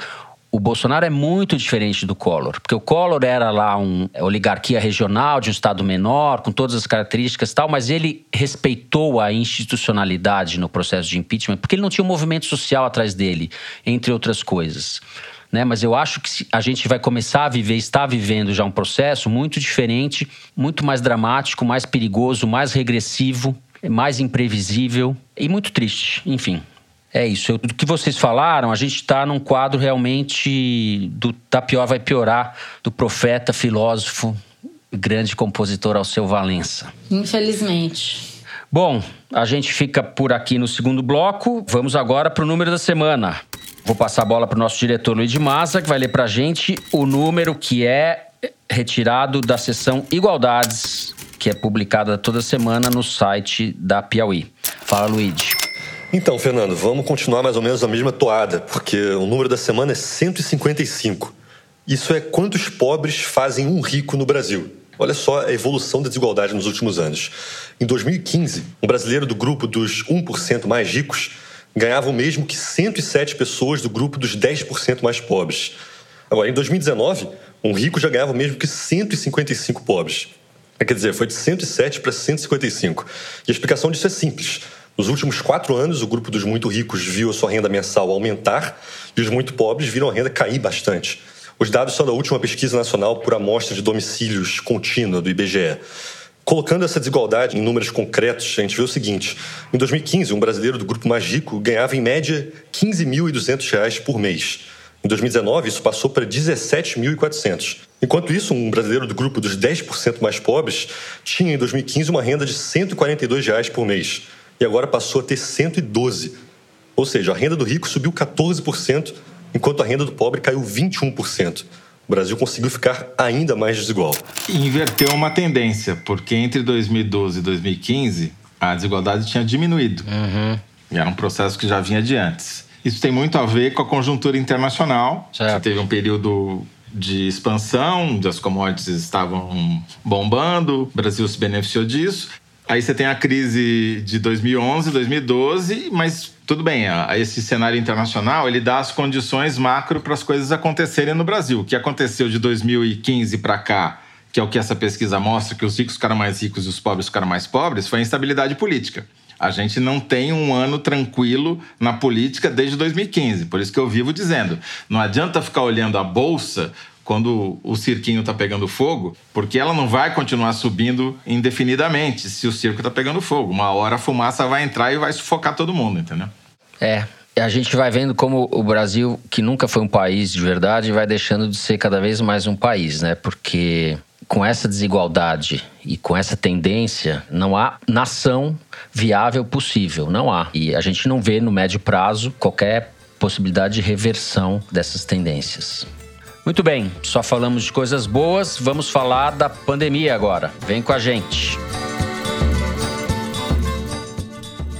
o Bolsonaro é muito diferente do Collor, porque o Collor era lá uma oligarquia regional de um estado menor, com todas as características e tal, mas ele respeitou a institucionalidade no processo de impeachment, porque ele não tinha um movimento social atrás dele, entre outras coisas né? Mas eu acho que a gente vai começar a viver, está vivendo já um processo muito diferente, muito mais dramático, mais perigoso, mais regressivo, mais imprevisível e muito triste. Enfim, é isso. Eu, do que vocês falaram, a gente está num quadro realmente do tá pior vai piorar, do profeta, filósofo, grande compositor Alceu Valença. Infelizmente. Bom, a gente fica por aqui no segundo bloco. Vamos agora para o número da semana. Vou passar a bola para o nosso diretor Luiz de Massa, que vai ler para a gente o número que é retirado da seção Igualdades, que é publicada toda semana no site da Piauí. Fala, Luiz. Então, Fernando, vamos continuar mais ou menos a mesma toada, porque o número da semana é 155. Isso é quantos pobres fazem um rico no Brasil. Olha só a evolução da desigualdade nos últimos anos. Em 2015, um brasileiro do grupo dos 1% mais ricos ganhava o mesmo que 107 pessoas do grupo dos 10% mais pobres. Agora, em 2019, um rico já ganhava mesmo que 155 pobres. Quer dizer, foi de 107 para 155. E a explicação disso é simples. Nos últimos quatro anos, o grupo dos muito ricos viu a sua renda mensal aumentar e os muito pobres viram a renda cair bastante. Os dados são da última pesquisa nacional por amostra de domicílios contínua do IBGE. Colocando essa desigualdade em números concretos, a gente vê o seguinte: em 2015, um brasileiro do grupo mais rico ganhava em média R$ 15.200 por mês. Em 2019, isso passou para 17.400. Enquanto isso, um brasileiro do grupo dos 10% mais pobres tinha em 2015 uma renda de 142 reais por mês e agora passou a ter 112. Ou seja, a renda do rico subiu 14%, enquanto a renda do pobre caiu 21%. O Brasil conseguiu ficar ainda mais desigual. Inverteu uma tendência, porque entre 2012 e 2015 a desigualdade tinha diminuído. Uhum. E era um processo que já vinha de antes. Isso tem muito a ver com a conjuntura internacional. Certo. Você teve um período de expansão, as commodities estavam bombando, o Brasil se beneficiou disso. Aí você tem a crise de 2011, 2012, mas tudo bem, esse cenário internacional ele dá as condições macro para as coisas acontecerem no Brasil. O que aconteceu de 2015 para cá, que é o que essa pesquisa mostra, que os ricos ficaram mais ricos e os pobres ficaram mais pobres, foi a instabilidade política. A gente não tem um ano tranquilo na política desde 2015. Por isso que eu vivo dizendo: não adianta ficar olhando a bolsa quando o cirquinho está pegando fogo, porque ela não vai continuar subindo indefinidamente se o circo está pegando fogo. Uma hora a fumaça vai entrar e vai sufocar todo mundo, entendeu? É. A gente vai vendo como o Brasil, que nunca foi um país de verdade, vai deixando de ser cada vez mais um país, né? Porque com essa desigualdade e com essa tendência, não há nação viável possível. Não há. E a gente não vê no médio prazo qualquer possibilidade de reversão dessas tendências. Muito bem, só falamos de coisas boas, vamos falar da pandemia agora. Vem com a gente.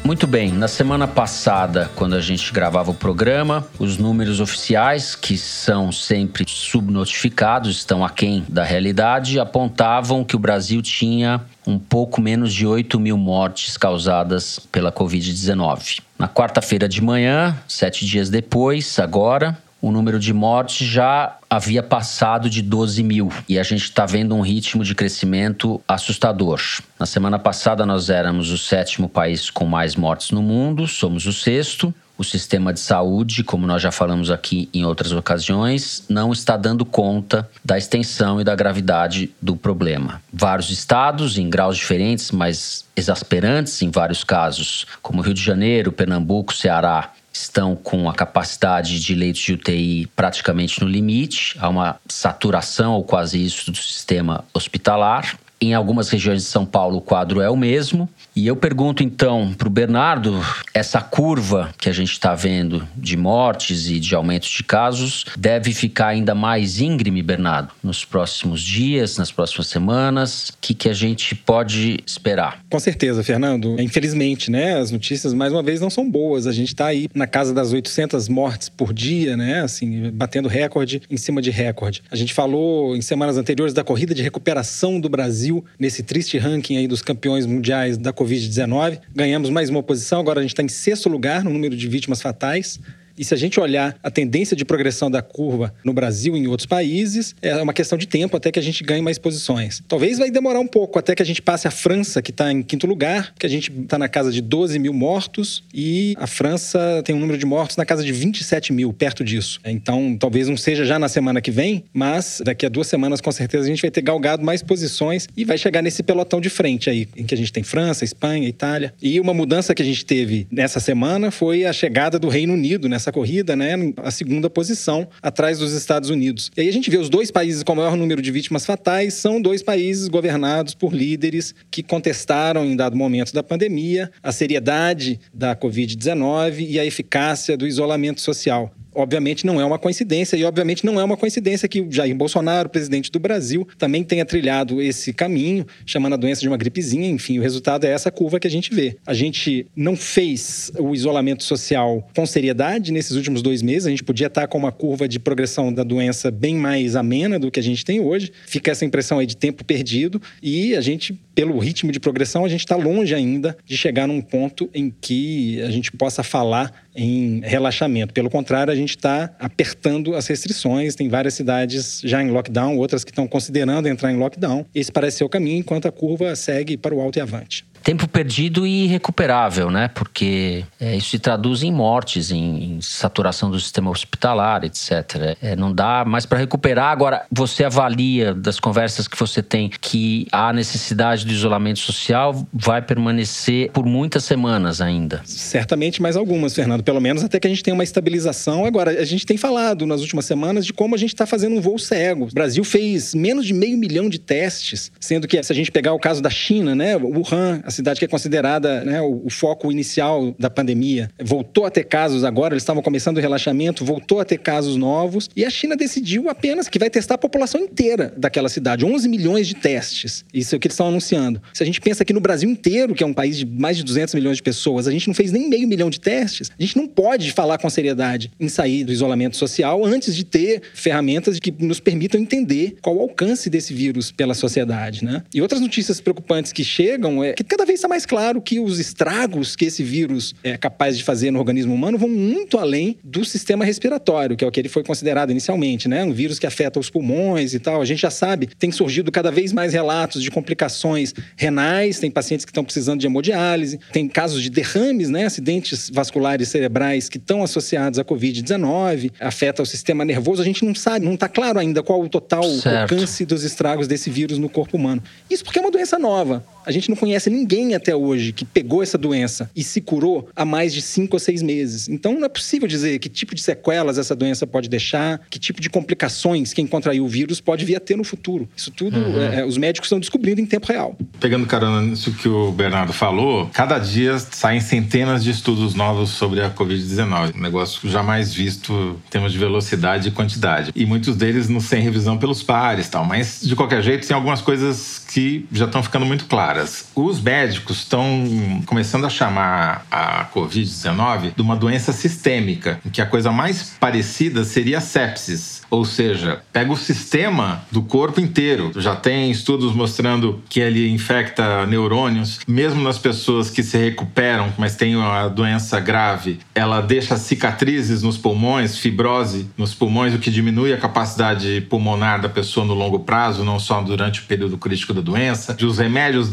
Muito bem, na semana passada, quando a gente gravava o programa, os números oficiais, que são sempre subnotificados, estão aquém da realidade, apontavam que o Brasil tinha um pouco menos de 8 mil mortes causadas pela Covid-19. Na quarta-feira de manhã, sete dias depois, agora, o número de mortes já havia passado de 12 mil e a gente está vendo um ritmo de crescimento assustador. Na semana passada, nós éramos o sétimo país com mais mortes no mundo, somos o sexto. O sistema de saúde, como nós já falamos aqui em outras ocasiões, não está dando conta da extensão e da gravidade do problema. Vários estados, em graus diferentes, mas exasperantes em vários casos, como Rio de Janeiro, Pernambuco, Ceará, estão com a capacidade de leitos de UTI praticamente no limite, há uma saturação ou quase isso do sistema hospitalar. Em algumas regiões de São Paulo, o quadro é o mesmo. E eu pergunto então para o Bernardo: essa curva que a gente está vendo de mortes e de aumentos de casos deve ficar ainda mais íngreme, Bernardo, nos próximos dias, nas próximas semanas? O que, que a gente pode esperar? Com certeza, Fernando. Infelizmente, né, as notícias mais uma vez não são boas. A gente está aí na casa das 800 mortes por dia, né, assim, batendo recorde em cima de recorde. A gente falou em semanas anteriores da corrida de recuperação do Brasil nesse triste ranking aí dos campeões mundiais da Covid-19. Ganhamos mais uma posição, agora a gente está em sexto lugar no número de vítimas fatais. E se a gente olhar a tendência de progressão da curva no Brasil e em outros países, é uma questão de tempo até que a gente ganhe mais posições. Talvez vai demorar um pouco até que a gente passe a França, que está em quinto lugar, que a gente está na casa de 12 mil mortos, e a França tem um número de mortos na casa de 27 mil, perto disso. Então, talvez não seja já na semana que vem, mas daqui a duas semanas, com certeza, a gente vai ter galgado mais posições e vai chegar nesse pelotão de frente aí, em que a gente tem França, Espanha, Itália. E uma mudança que a gente teve nessa semana foi a chegada do Reino Unido nessa corrida, né, a segunda posição, atrás dos Estados Unidos. E aí a gente vê os dois países com o maior número de vítimas fatais são dois países governados por líderes que contestaram em dado momento da pandemia a seriedade da Covid-19 e a eficácia do isolamento social obviamente não é uma coincidência, e obviamente não é uma coincidência que Jair Bolsonaro, presidente do Brasil, também tenha trilhado esse caminho, chamando a doença de uma gripezinha. Enfim, o resultado é essa curva que a gente vê. A gente não fez o isolamento social com seriedade nesses últimos dois meses, a gente podia estar com uma curva de progressão da doença bem mais amena do que a gente tem hoje. Fica essa impressão aí de tempo perdido, e a gente, pelo ritmo de progressão, a gente está longe ainda de chegar num ponto em que a gente possa falar em relaxamento. Pelo contrário, a gente gente está apertando as restrições. Tem várias cidades já em lockdown, outras que estão considerando entrar em lockdown. Esse parece ser o caminho, enquanto a curva segue para o alto e avante tempo perdido e irrecuperável, né? Porque é, isso se traduz em mortes, em, em, saturação do sistema hospitalar, etc. É, não dá mais para recuperar. Agora, você avalia das conversas que você tem que a necessidade do isolamento social vai permanecer por muitas semanas ainda? Certamente mais algumas, Fernando. Pelo menos até que a gente tenha uma estabilização. Agora, a gente tem falado nas últimas semanas de como a gente está fazendo um voo cego. O Brasil fez menos de meio milhão de testes, sendo que se a gente pegar o caso da China, né? Wuhan, a cidade que é considerada né, o, o, foco inicial da pandemia. Voltou a ter casos agora, eles estavam começando o relaxamento, voltou a ter casos novos. E a China decidiu apenas que vai testar a população inteira daquela cidade. 11 milhões de testes. Isso é o que eles estão anunciando. Se a gente pensa que no Brasil inteiro, que é um país de mais de 200 milhões de pessoas, a gente não fez nem meio milhão de testes, a gente não pode falar com seriedade em sair do isolamento social antes de ter ferramentas que nos permitam entender qual o alcance desse vírus pela sociedade, né? E outras notícias preocupantes que chegam é que cada vez está mais claro que os estragos que esse vírus é capaz de fazer no organismo humano vão muito além do sistema respiratório, que é o que ele foi considerado inicialmente, né? Um vírus que afeta os pulmões e tal. A gente já sabe, tem surgido cada vez mais relatos de complicações renais, tem pacientes que estão precisando de hemodiálise, tem casos de derrames, né? Acidentes vasculares cerebrais que estão associados à Covid-19, afeta o sistema nervoso. A gente não sabe, não está claro ainda qual o total certo. alcance dos estragos desse vírus no corpo humano. Isso porque é uma doença nova. A gente não conhece ninguém até hoje que pegou essa doença e se curou há mais de cinco ou seis meses. Então não é possível dizer que tipo de sequelas essa doença pode deixar, que tipo de complicações quem contraiu o vírus pode vir a ter no futuro. Isso tudo uhum. é, os médicos estão descobrindo em tempo real. Pegando carona nisso que o Bernardo falou, cada dia saem centenas de estudos novos sobre a Covid-19. Um negócio jamais visto em termos de velocidade e quantidade. E muitos deles não sem revisão pelos pares tal. Mas, de qualquer jeito, tem algumas coisas que já estão ficando muito claras. Os médicos estão começando a chamar a Covid-19 de uma doença sistêmica, em que a coisa mais parecida seria a sepsis, ou seja, pega o sistema do corpo inteiro. Já tem estudos mostrando que ele infecta neurônios, mesmo nas pessoas que se recuperam, mas têm a doença grave, ela deixa cicatrizes nos pulmões, fibrose nos pulmões, o que diminui a capacidade pulmonar da pessoa no longo prazo, não só durante o período crítico da doença. Os remédios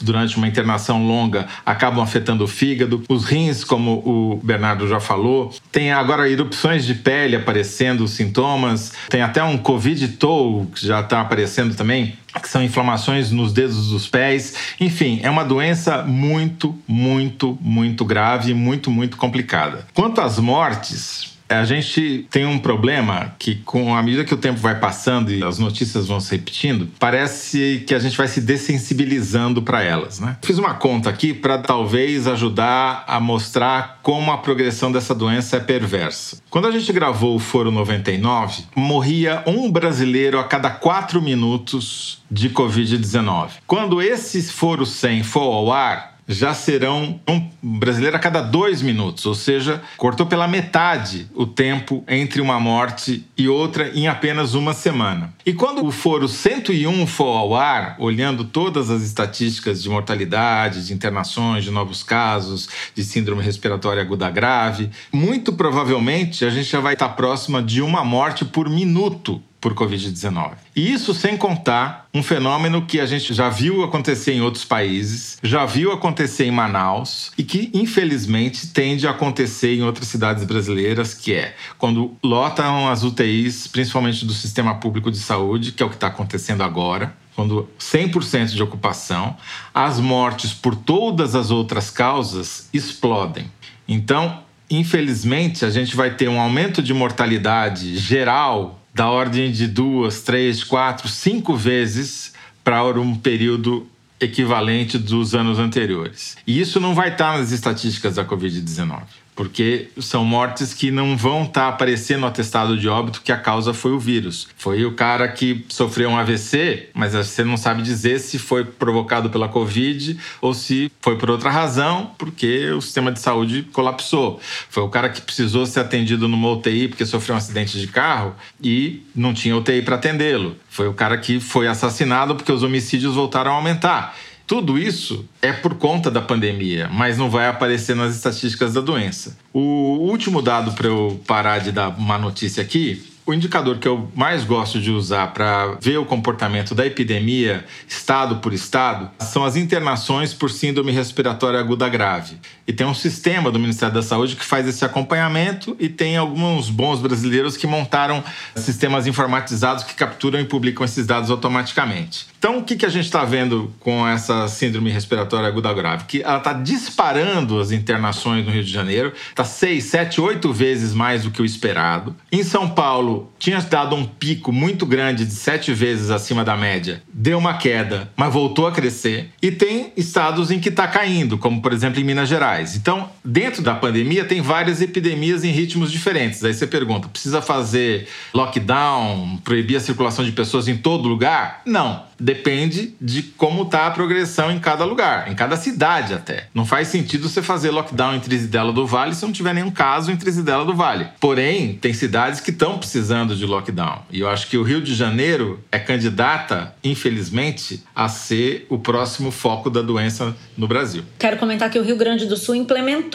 durante uma internação longa acabam afetando o fígado, os rins, como o Bernardo já falou. Tem agora erupções de pele aparecendo, sintomas. Tem até um Covid toe que já está aparecendo também, que são inflamações nos dedos dos pés. Enfim, é uma doença muito, muito, muito grave e muito, muito complicada. Quanto às mortes, a gente tem um problema que, com a medida que o tempo vai passando e as notícias vão se repetindo, parece que a gente vai se dessensibilizando para elas, né? Fiz uma conta aqui para talvez ajudar a mostrar como a progressão dessa doença é perversa. Quando a gente gravou o Foro 99, morria um brasileiro a cada quatro minutos de Covid-19. Quando esse Foro 100 for ao ar, já serão um brasileiro a cada dois minutos, ou seja, cortou pela metade o tempo entre uma morte e outra em apenas uma semana. E quando o foro 101 for ao ar, olhando todas as estatísticas de mortalidade, de internações, de novos casos, de síndrome respiratória aguda grave, muito provavelmente a gente já vai estar próxima de uma morte por minuto por Covid-19. E isso sem contar um fenômeno que a gente já viu acontecer em outros países, já viu acontecer em Manaus e que, infelizmente, tende a acontecer em outras cidades brasileiras, que é quando lotam as UTIs, principalmente do sistema público de saúde, que é o que está acontecendo agora, quando 100% de ocupação, as mortes por todas as outras causas explodem. Então, infelizmente, a gente vai ter um aumento de mortalidade geral da ordem de duas, três, quatro, cinco vezes para um período equivalente dos anos anteriores. E isso não vai estar nas estatísticas da Covid-19 porque são mortes que não vão estar tá aparecendo no atestado de óbito que a causa foi o vírus. Foi o cara que sofreu um AVC, mas você não sabe dizer se foi provocado pela Covid ou se foi por outra razão, porque o sistema de saúde colapsou. Foi o cara que precisou ser atendido numa UTI porque sofreu um acidente de carro e não tinha UTI para atendê-lo. Foi o cara que foi assassinado porque os homicídios voltaram a aumentar. Tudo isso é por conta da pandemia, mas não vai aparecer nas estatísticas da doença. O último dado para eu parar de dar uma notícia aqui o indicador que eu mais gosto de usar para ver o comportamento da epidemia, estado por estado, são as internações por síndrome respiratória aguda grave. E tem um sistema do Ministério da Saúde que faz esse acompanhamento e tem alguns bons brasileiros que montaram sistemas informatizados que capturam e publicam esses dados automaticamente. Então, o que, que a gente está vendo com essa síndrome respiratória aguda grave? Que ela está disparando as internações no Rio de Janeiro, está seis, sete, oito vezes mais do que o esperado. Em São Paulo, tinha dado um pico muito grande de sete vezes acima da média, deu uma queda, mas voltou a crescer. E tem estados em que está caindo, como por exemplo em Minas Gerais. Então, dentro da pandemia, tem várias epidemias em ritmos diferentes. Aí você pergunta: precisa fazer lockdown, proibir a circulação de pessoas em todo lugar? Não depende de como está a progressão em cada lugar, em cada cidade até. Não faz sentido você fazer lockdown em Trizidela do Vale se não tiver nenhum caso em Trizidela do Vale. Porém, tem cidades que estão precisando de lockdown. E eu acho que o Rio de Janeiro é candidata, infelizmente, a ser o próximo foco da doença no Brasil. Quero comentar que o Rio Grande do Sul implementou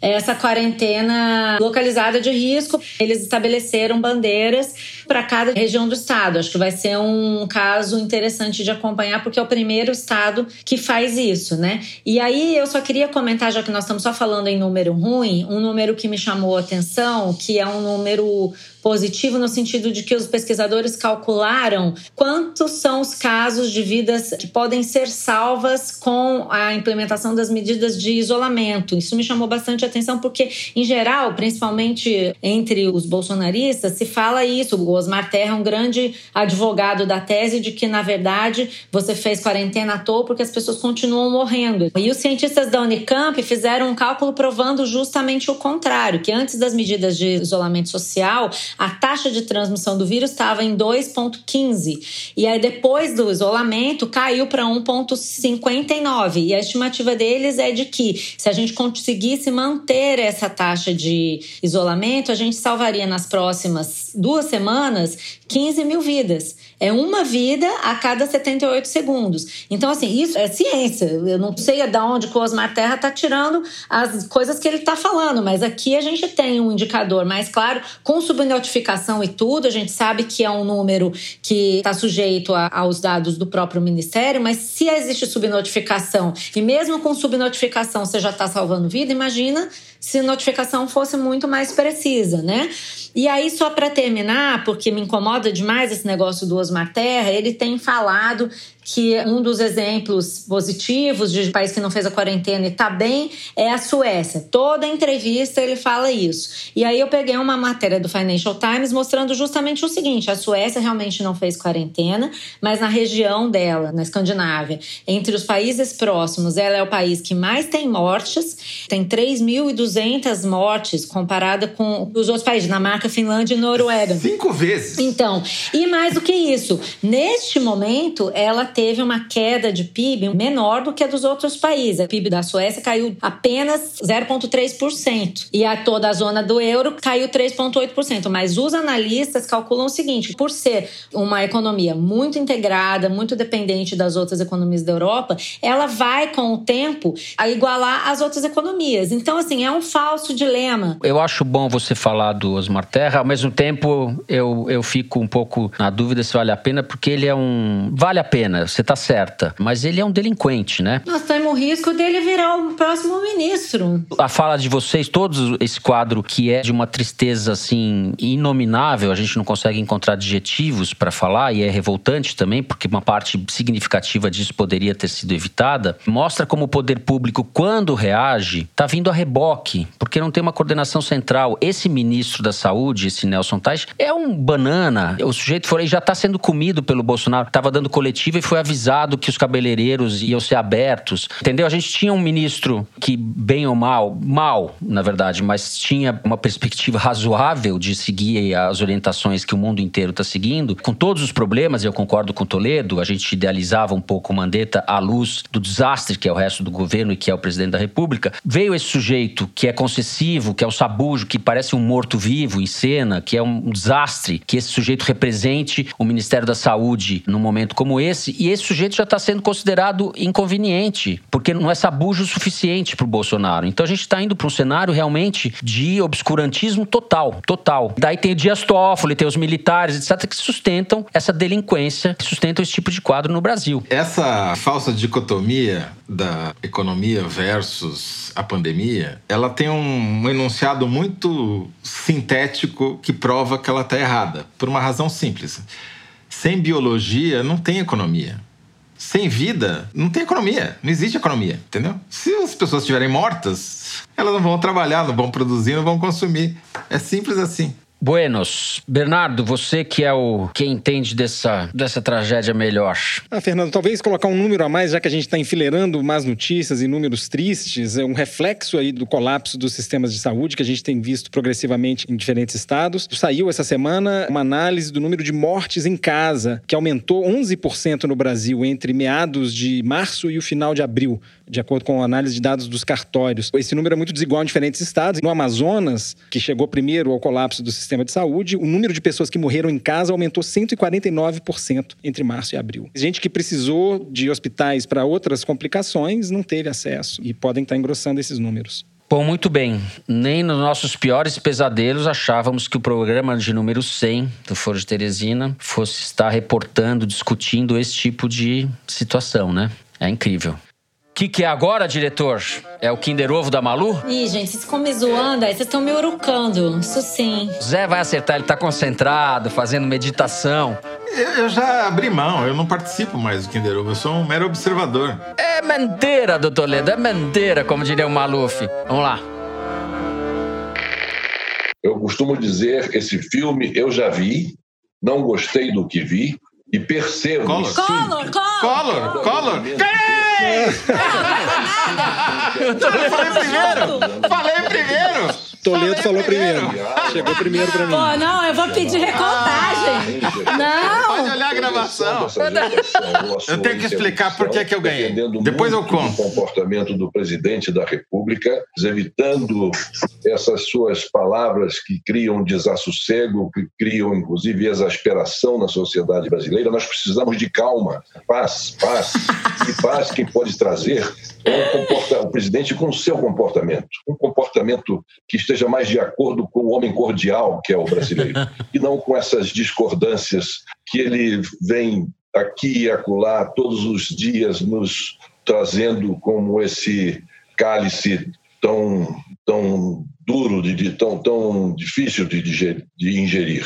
essa quarentena localizada de risco. Eles estabeleceram bandeiras para cada região do estado. Acho que vai ser um caso interessante de acompanhar, porque é o primeiro estado que faz isso, né? E aí eu só queria comentar, já que nós estamos só falando em número ruim, um número que me chamou a atenção, que é um número positivo no sentido de que os pesquisadores calcularam quantos são os casos de vidas que podem ser salvas com a implementação das medidas de isolamento. Isso me chamou bastante atenção porque, em geral, principalmente entre os bolsonaristas, se fala isso. O Osmar Terra é um grande advogado da tese de que, na verdade, você fez quarentena à toa porque as pessoas continuam morrendo. E os cientistas da Unicamp fizeram um cálculo provando justamente o contrário, que antes das medidas de isolamento social, a taxa de transmissão do vírus estava em 2,15. E aí, depois do isolamento, caiu para 1,59. E a estimativa deles é de que, se a gente conseguisse manter essa taxa de isolamento, a gente salvaria nas próximas duas semanas 15 mil vidas. É uma vida a cada 78 segundos. Então, assim, isso é ciência. Eu não sei de onde o Osmar Terra está tirando as coisas que ele está falando, mas aqui a gente tem um indicador mais claro, com subnotificação e tudo. A gente sabe que é um número que está sujeito a, aos dados do próprio Ministério, mas se existe subnotificação, e mesmo com subnotificação você já está salvando vida, imagina se notificação fosse muito mais precisa, né? E aí, só para terminar, porque me incomoda demais esse negócio do Osmar Terra, ele tem falado que um dos exemplos positivos de país que não fez a quarentena e está bem é a Suécia. Toda entrevista ele fala isso. E aí eu peguei uma matéria do Financial Times mostrando justamente o seguinte: a Suécia realmente não fez quarentena, mas na região dela, na Escandinávia, entre os países próximos, ela é o país que mais tem mortes, tem 3.200 mortes comparada com os outros países, Dinamarca, Finlândia e Noruega. Cinco vezes. Então, e mais do que isso, neste momento ela teve uma queda de PIB menor do que a dos outros países. O PIB da Suécia caiu apenas 0,3%. E a toda a zona do euro caiu 3,8%. Mas os analistas calculam o seguinte: por ser uma economia muito integrada, muito dependente das outras economias da Europa, ela vai, com o tempo, a igualar as outras economias. Então, assim, é um falso dilema. Eu acho bom você falar do Osmar Terra, ao mesmo tempo eu, eu fico um pouco na dúvida se vale a pena, porque ele é um. Vale a pena você tá certa. Mas ele é um delinquente, né? Nós temos o risco dele virar o próximo ministro. A fala de vocês, todos esse quadro que é de uma tristeza assim inominável, a gente não consegue encontrar adjetivos para falar e é revoltante também, porque uma parte significativa disso poderia ter sido evitada. Mostra como o poder público, quando reage, tá vindo a reboque, porque não tem uma coordenação central. Esse ministro da Saúde, esse Nelson Tais, é um banana. O sujeito foi já tá sendo comido pelo Bolsonaro, tava dando coletiva e foi avisado que os cabeleireiros iam ser abertos. Entendeu? A gente tinha um ministro que, bem ou mal, mal, na verdade, mas tinha uma perspectiva razoável de seguir as orientações que o mundo inteiro está seguindo, com todos os problemas, eu concordo com Toledo, a gente idealizava um pouco o Mandetta à luz do desastre que é o resto do governo e que é o presidente da República. Veio esse sujeito que é concessivo, que é o sabujo, que parece um morto-vivo em cena, que é um desastre, que esse sujeito represente o Ministério da Saúde num momento como esse, e esse sujeito já está sendo considerado inconveniente, porque não é sabujo o suficiente para o Bolsonaro. Então a gente está indo para um cenário realmente de obscurantismo total, total. Daí tem o Dias Toffoli, tem os militares, etc., que sustentam essa delinquência, que sustentam esse tipo de quadro no Brasil. Essa falsa dicotomia da economia versus a pandemia, ela tem um enunciado muito sintético que prova que ela está errada, por uma razão simples. Sem biologia não tem economia. Sem vida não tem economia, não existe economia, entendeu? Se as pessoas estiverem mortas, elas não vão trabalhar, não vão produzir, não vão consumir. É simples assim. Buenos. Bernardo, você que é o quem entende dessa, dessa tragédia melhor. Ah, Fernando, talvez colocar um número a mais, já que a gente está enfileirando más notícias e números tristes, é um reflexo aí do colapso dos sistemas de saúde que a gente tem visto progressivamente em diferentes estados. Saiu essa semana uma análise do número de mortes em casa, que aumentou 11% no Brasil entre meados de março e o final de abril de acordo com a análise de dados dos cartórios. Esse número é muito desigual em diferentes estados. No Amazonas, que chegou primeiro ao colapso do sistema de saúde, o número de pessoas que morreram em casa aumentou 149% entre março e abril. Gente que precisou de hospitais para outras complicações não teve acesso e podem estar engrossando esses números. Bom, muito bem. Nem nos nossos piores pesadelos achávamos que o programa de número 100 do Foro de Teresina fosse estar reportando, discutindo esse tipo de situação, né? É incrível que, que é agora, diretor? É o Kinder Ovo da Malu? Ih, gente, vocês ficam me zoando aí, vocês estão me urucando. Isso sim. Zé vai acertar, ele tá concentrado, fazendo meditação. Eu, eu já abri mão, eu não participo mais do Kinder Ovo, eu sou um mero observador. É mentira, doutor Ledo, é mentira, como diria o Maluf. Vamos lá. Eu costumo dizer, esse filme eu já vi, não gostei do que vi e percebo... Collor, Collor, Collor! Collor, Collor! Eu falei primeiro! Falei primeiro! Toledo falou primeiro. Chegou primeiro pra mim. Pô, não, eu vou pedir recontagem. Não! Pode olhar a gravação. Eu tenho que explicar por que, que eu ganhei. Depois eu conto. O comportamento do presidente da República, evitando essas suas palavras que criam desassossego, que criam inclusive exasperação na sociedade brasileira. Nós precisamos de calma, paz, paz. E paz quem pode trazer é o presidente com o seu comportamento, um comportamento que esteja mais de acordo com o homem cordial que é o brasileiro, e não com essas discordâncias que ele vem aqui e acolá todos os dias nos trazendo como esse cálice tão tão duro de, de tão tão difícil de, de ingerir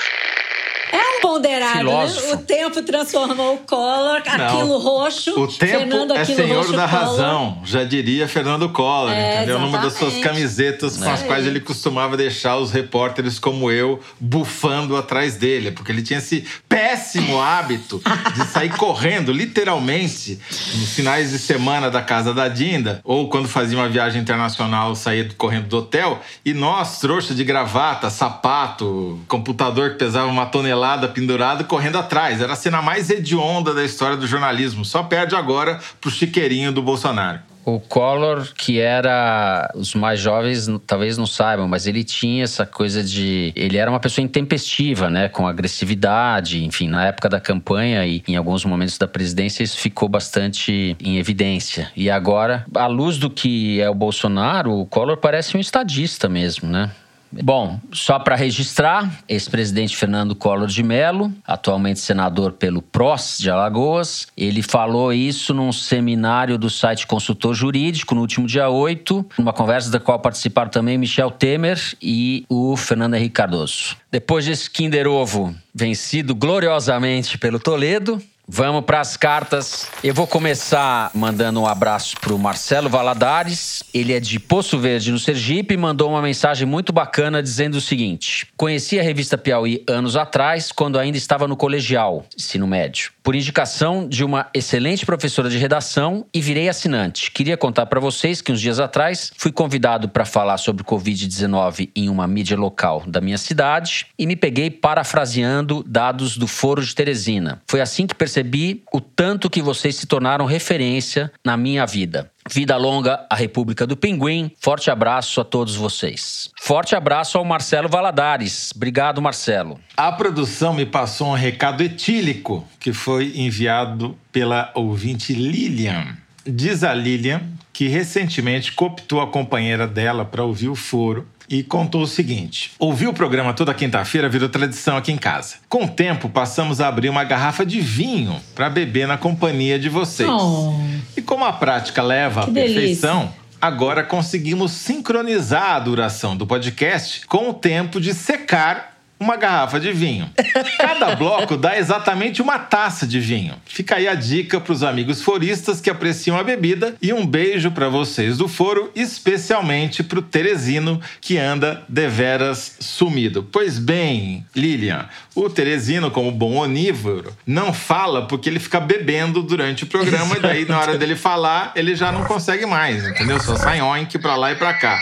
ponderado, né? O tempo transformou o Collor, Não, aquilo roxo. O tempo Fernando, é senhor roxo, da Collor. razão, já diria Fernando Collor, é, entendeu? Exatamente. Numa das suas camisetas com é as quais ele costumava deixar os repórteres como eu bufando atrás dele, porque ele tinha esse péssimo hábito de sair correndo, literalmente, nos finais de semana da casa da Dinda, ou quando fazia uma viagem internacional, saía correndo do hotel, e nós, trouxa de gravata, sapato, computador que pesava uma tonelada pendurado correndo atrás. Era a cena mais hedionda da história do jornalismo. Só perde agora pro chiqueirinho do Bolsonaro. O Collor, que era. Os mais jovens talvez não saibam, mas ele tinha essa coisa de. Ele era uma pessoa intempestiva, né? Com agressividade. Enfim, na época da campanha e em alguns momentos da presidência, isso ficou bastante em evidência. E agora, à luz do que é o Bolsonaro, o Collor parece um estadista mesmo, né? Bom, só para registrar, ex-presidente Fernando Collor de Mello, atualmente senador pelo PROS de Alagoas, ele falou isso num seminário do site Consultor Jurídico no último dia 8, numa conversa da qual participaram também Michel Temer e o Fernando Henrique Cardoso. Depois desse Kinder Ovo vencido gloriosamente pelo Toledo, Vamos para as cartas. Eu vou começar mandando um abraço para o Marcelo Valadares. Ele é de Poço Verde, no Sergipe, e mandou uma mensagem muito bacana dizendo o seguinte: Conheci a revista Piauí anos atrás, quando ainda estava no colegial, ensino médio por indicação de uma excelente professora de redação e virei assinante. Queria contar para vocês que uns dias atrás fui convidado para falar sobre o Covid-19 em uma mídia local da minha cidade e me peguei parafraseando dados do Foro de Teresina. Foi assim que percebi percebi o tanto que vocês se tornaram referência na minha vida. Vida longa à República do Pinguim. Forte abraço a todos vocês. Forte abraço ao Marcelo Valadares. Obrigado, Marcelo. A produção me passou um recado etílico que foi enviado pela ouvinte Lilian. Diz a Lilian que recentemente cooptou a companheira dela para ouvir o foro e contou o seguinte: Ouvi o programa toda quinta-feira virou tradição aqui em casa. Com o tempo, passamos a abrir uma garrafa de vinho para beber na companhia de vocês. Oh. E como a prática leva Que à perfeição, agora conseguimos sincronizar a duração do podcast com o tempo de secar uma garrafa de vinho. Cada bloco dá exatamente uma taça de vinho. Fica aí a dica para os amigos foristas que apreciam a bebida e um beijo para vocês do foro, especialmente para o Teresino que anda deveras sumido. Pois bem, Lilian, o Teresino, como bom onívoro, não fala porque ele fica bebendo durante o programa e daí na hora dele falar ele já não consegue mais, entendeu? Só sai oink para lá e para cá.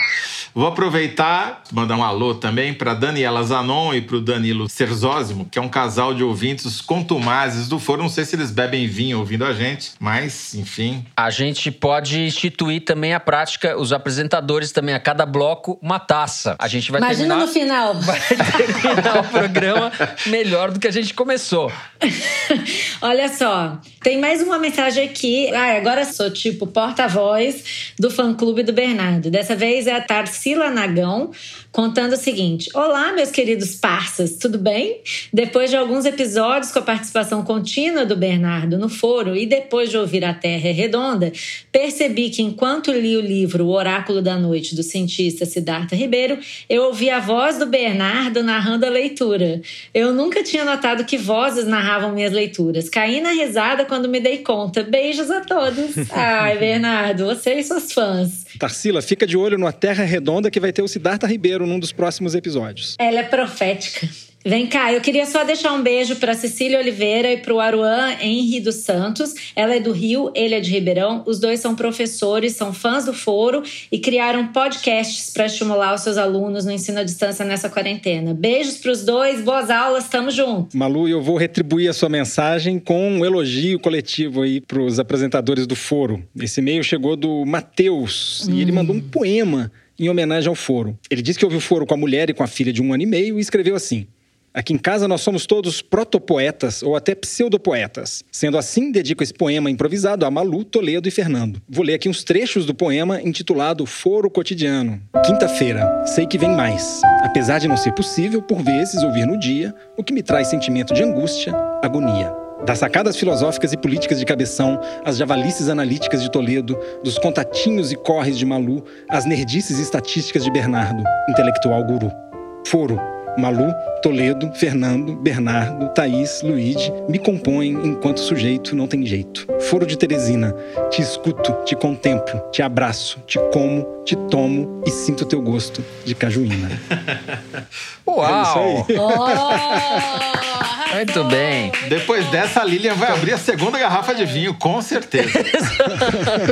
Vou aproveitar, mandar um alô também para Daniela Zanon e para o Danilo Serzósimo, que é um casal de ouvintes contumazes do foro. Não sei se eles bebem vinho ouvindo a gente, mas, enfim. A gente pode instituir também a prática, os apresentadores também, a cada bloco, uma taça. A gente vai Imagina terminar... no final. Vai terminar o programa melhor do que a gente começou. Olha só, tem mais uma mensagem aqui. Ah, agora sou tipo porta-voz do fã-clube do Bernardo. Dessa vez é a Tarsila Nagão contando o seguinte: Olá, meus queridos parças, tudo bem? Depois de alguns episódios com a participação contínua do Bernardo no foro e depois de ouvir A Terra é Redonda, percebi que enquanto li o livro O Oráculo da Noite do cientista Siddhartha Ribeiro, eu ouvi a voz do Bernardo narrando a leitura. Eu nunca tinha notado que vozes narravam minhas leituras. Caí na risada quando me dei conta. Beijos a todos. Ai, Bernardo, você e suas fãs. Tarsila, fica de olho no Terra Redonda que vai ter o Siddhartha Ribeiro num dos próximos episódios. Ela é profética. Vem cá, eu queria só deixar um beijo para Cecília Oliveira e para o Aruan Henri dos Santos. Ela é do Rio, ele é de Ribeirão. Os dois são professores, são fãs do foro e criaram podcasts para estimular os seus alunos no ensino à distância nessa quarentena. Beijos para os dois, boas aulas, tamo junto. Malu, eu vou retribuir a sua mensagem com um elogio coletivo aí para os apresentadores do foro. Esse e-mail chegou do Matheus e ele mandou um poema em homenagem ao foro. Ele disse que ouviu o foro com a mulher e com a filha de um ano e meio e escreveu assim. Aqui em casa nós somos todos protopoetas ou até pseudopoetas. Sendo assim, dedico esse poema improvisado a Malu, Toledo e Fernando. Vou ler aqui uns trechos do poema intitulado Foro Cotidiano. Quinta-feira, sei que vem mais. Apesar de não ser possível, por vezes, ouvir no dia, o que me traz sentimento de angústia, agonia. Das sacadas filosóficas e políticas de Cabeção, as javalices analíticas de Toledo, dos contatinhos e corres de Malu, as nerdices e estatísticas de Bernardo, intelectual guru. Foro, Malu, Toledo, Fernando, Bernardo, Thaís, Luíde me compõem enquanto sujeito não tem jeito. Foro de Teresina, te escuto, te contemplo, te abraço, te como, te tomo e sinto teu gosto de cajuína. Uau! Oh, Muito bem. Depois dessa, a Lilian vai abrir a segunda garrafa de vinho, com certeza.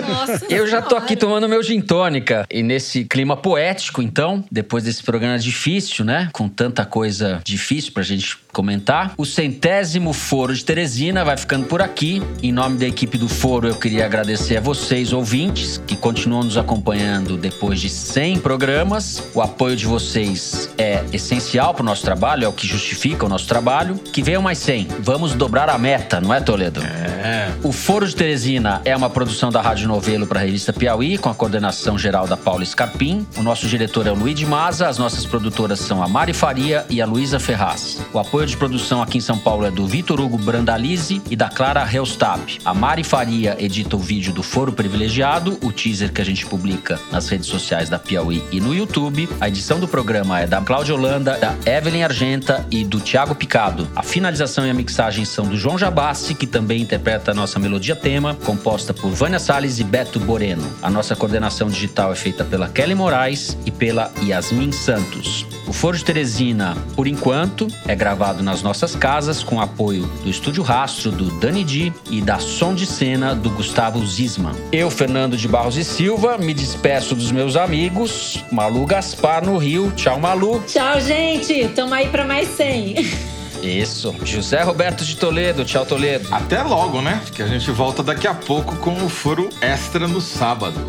Nossa Eu já tô aqui tomando meu gin tônica. E nesse clima poético, então, depois desse programa difícil, né? Com tanta coisa difícil pra gente comentar. O centésimo Foro de Teresina vai ficando por aqui. Em nome da equipe do Foro, eu queria agradecer a vocês, ouvintes, que continuam nos acompanhando depois de 100 programas. O apoio de vocês é essencial pro nosso trabalho, é o que justifica o nosso trabalho. Que venham mais 100. Vamos dobrar a meta, não é, Toledo? É. O Foro de Teresina é uma produção da Rádio Novelo para a revista Piauí, com a coordenação geral da Paula Scarpim. O nosso diretor é o Luiz de Maza, as nossas produtoras são a Mari Faria e a Luísa Ferraz. O apoio de produção aqui em São Paulo é do Vitor Hugo Brandalize e da Clara Helstab. A Mari Faria edita o vídeo do Foro Privilegiado, o teaser que a gente publica nas redes sociais da Piauí e no YouTube. A edição do programa é da Cláudia Holanda, da Evelyn Argenta e do Thiago Picado. A finalização e a mixagem são do João Jabassi, que também interpreta a nossa melodia tema, composta por Vânia Salles e Beto Boreno. A nossa coordenação digital é feita pela Kelly Moraes e pela Yasmin Santos. O Foro de Teresina, por enquanto, é gravado nas nossas casas com apoio do Estúdio Rastro, do Dani Di e da Som de Cena do Gustavo Zisman. Eu, Fernando de Barros e Silva, me despeço dos meus amigos. Malu Gaspar no Rio. Tchau, Malu. Tchau, gente. Tamo aí pra mais 100. Isso. José Roberto de Toledo. Tchau, Toledo. Até logo, né? Que a gente volta daqui a pouco com o furo extra no sábado.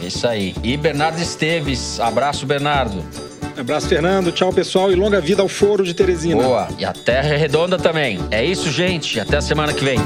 Isso aí. E Bernardo Esteves. Abraço, Bernardo. Abraço, Fernando. Tchau, pessoal. E longa vida ao Foro de Teresina. Boa. E a Terra é redonda também. É isso, gente. Até a semana que vem.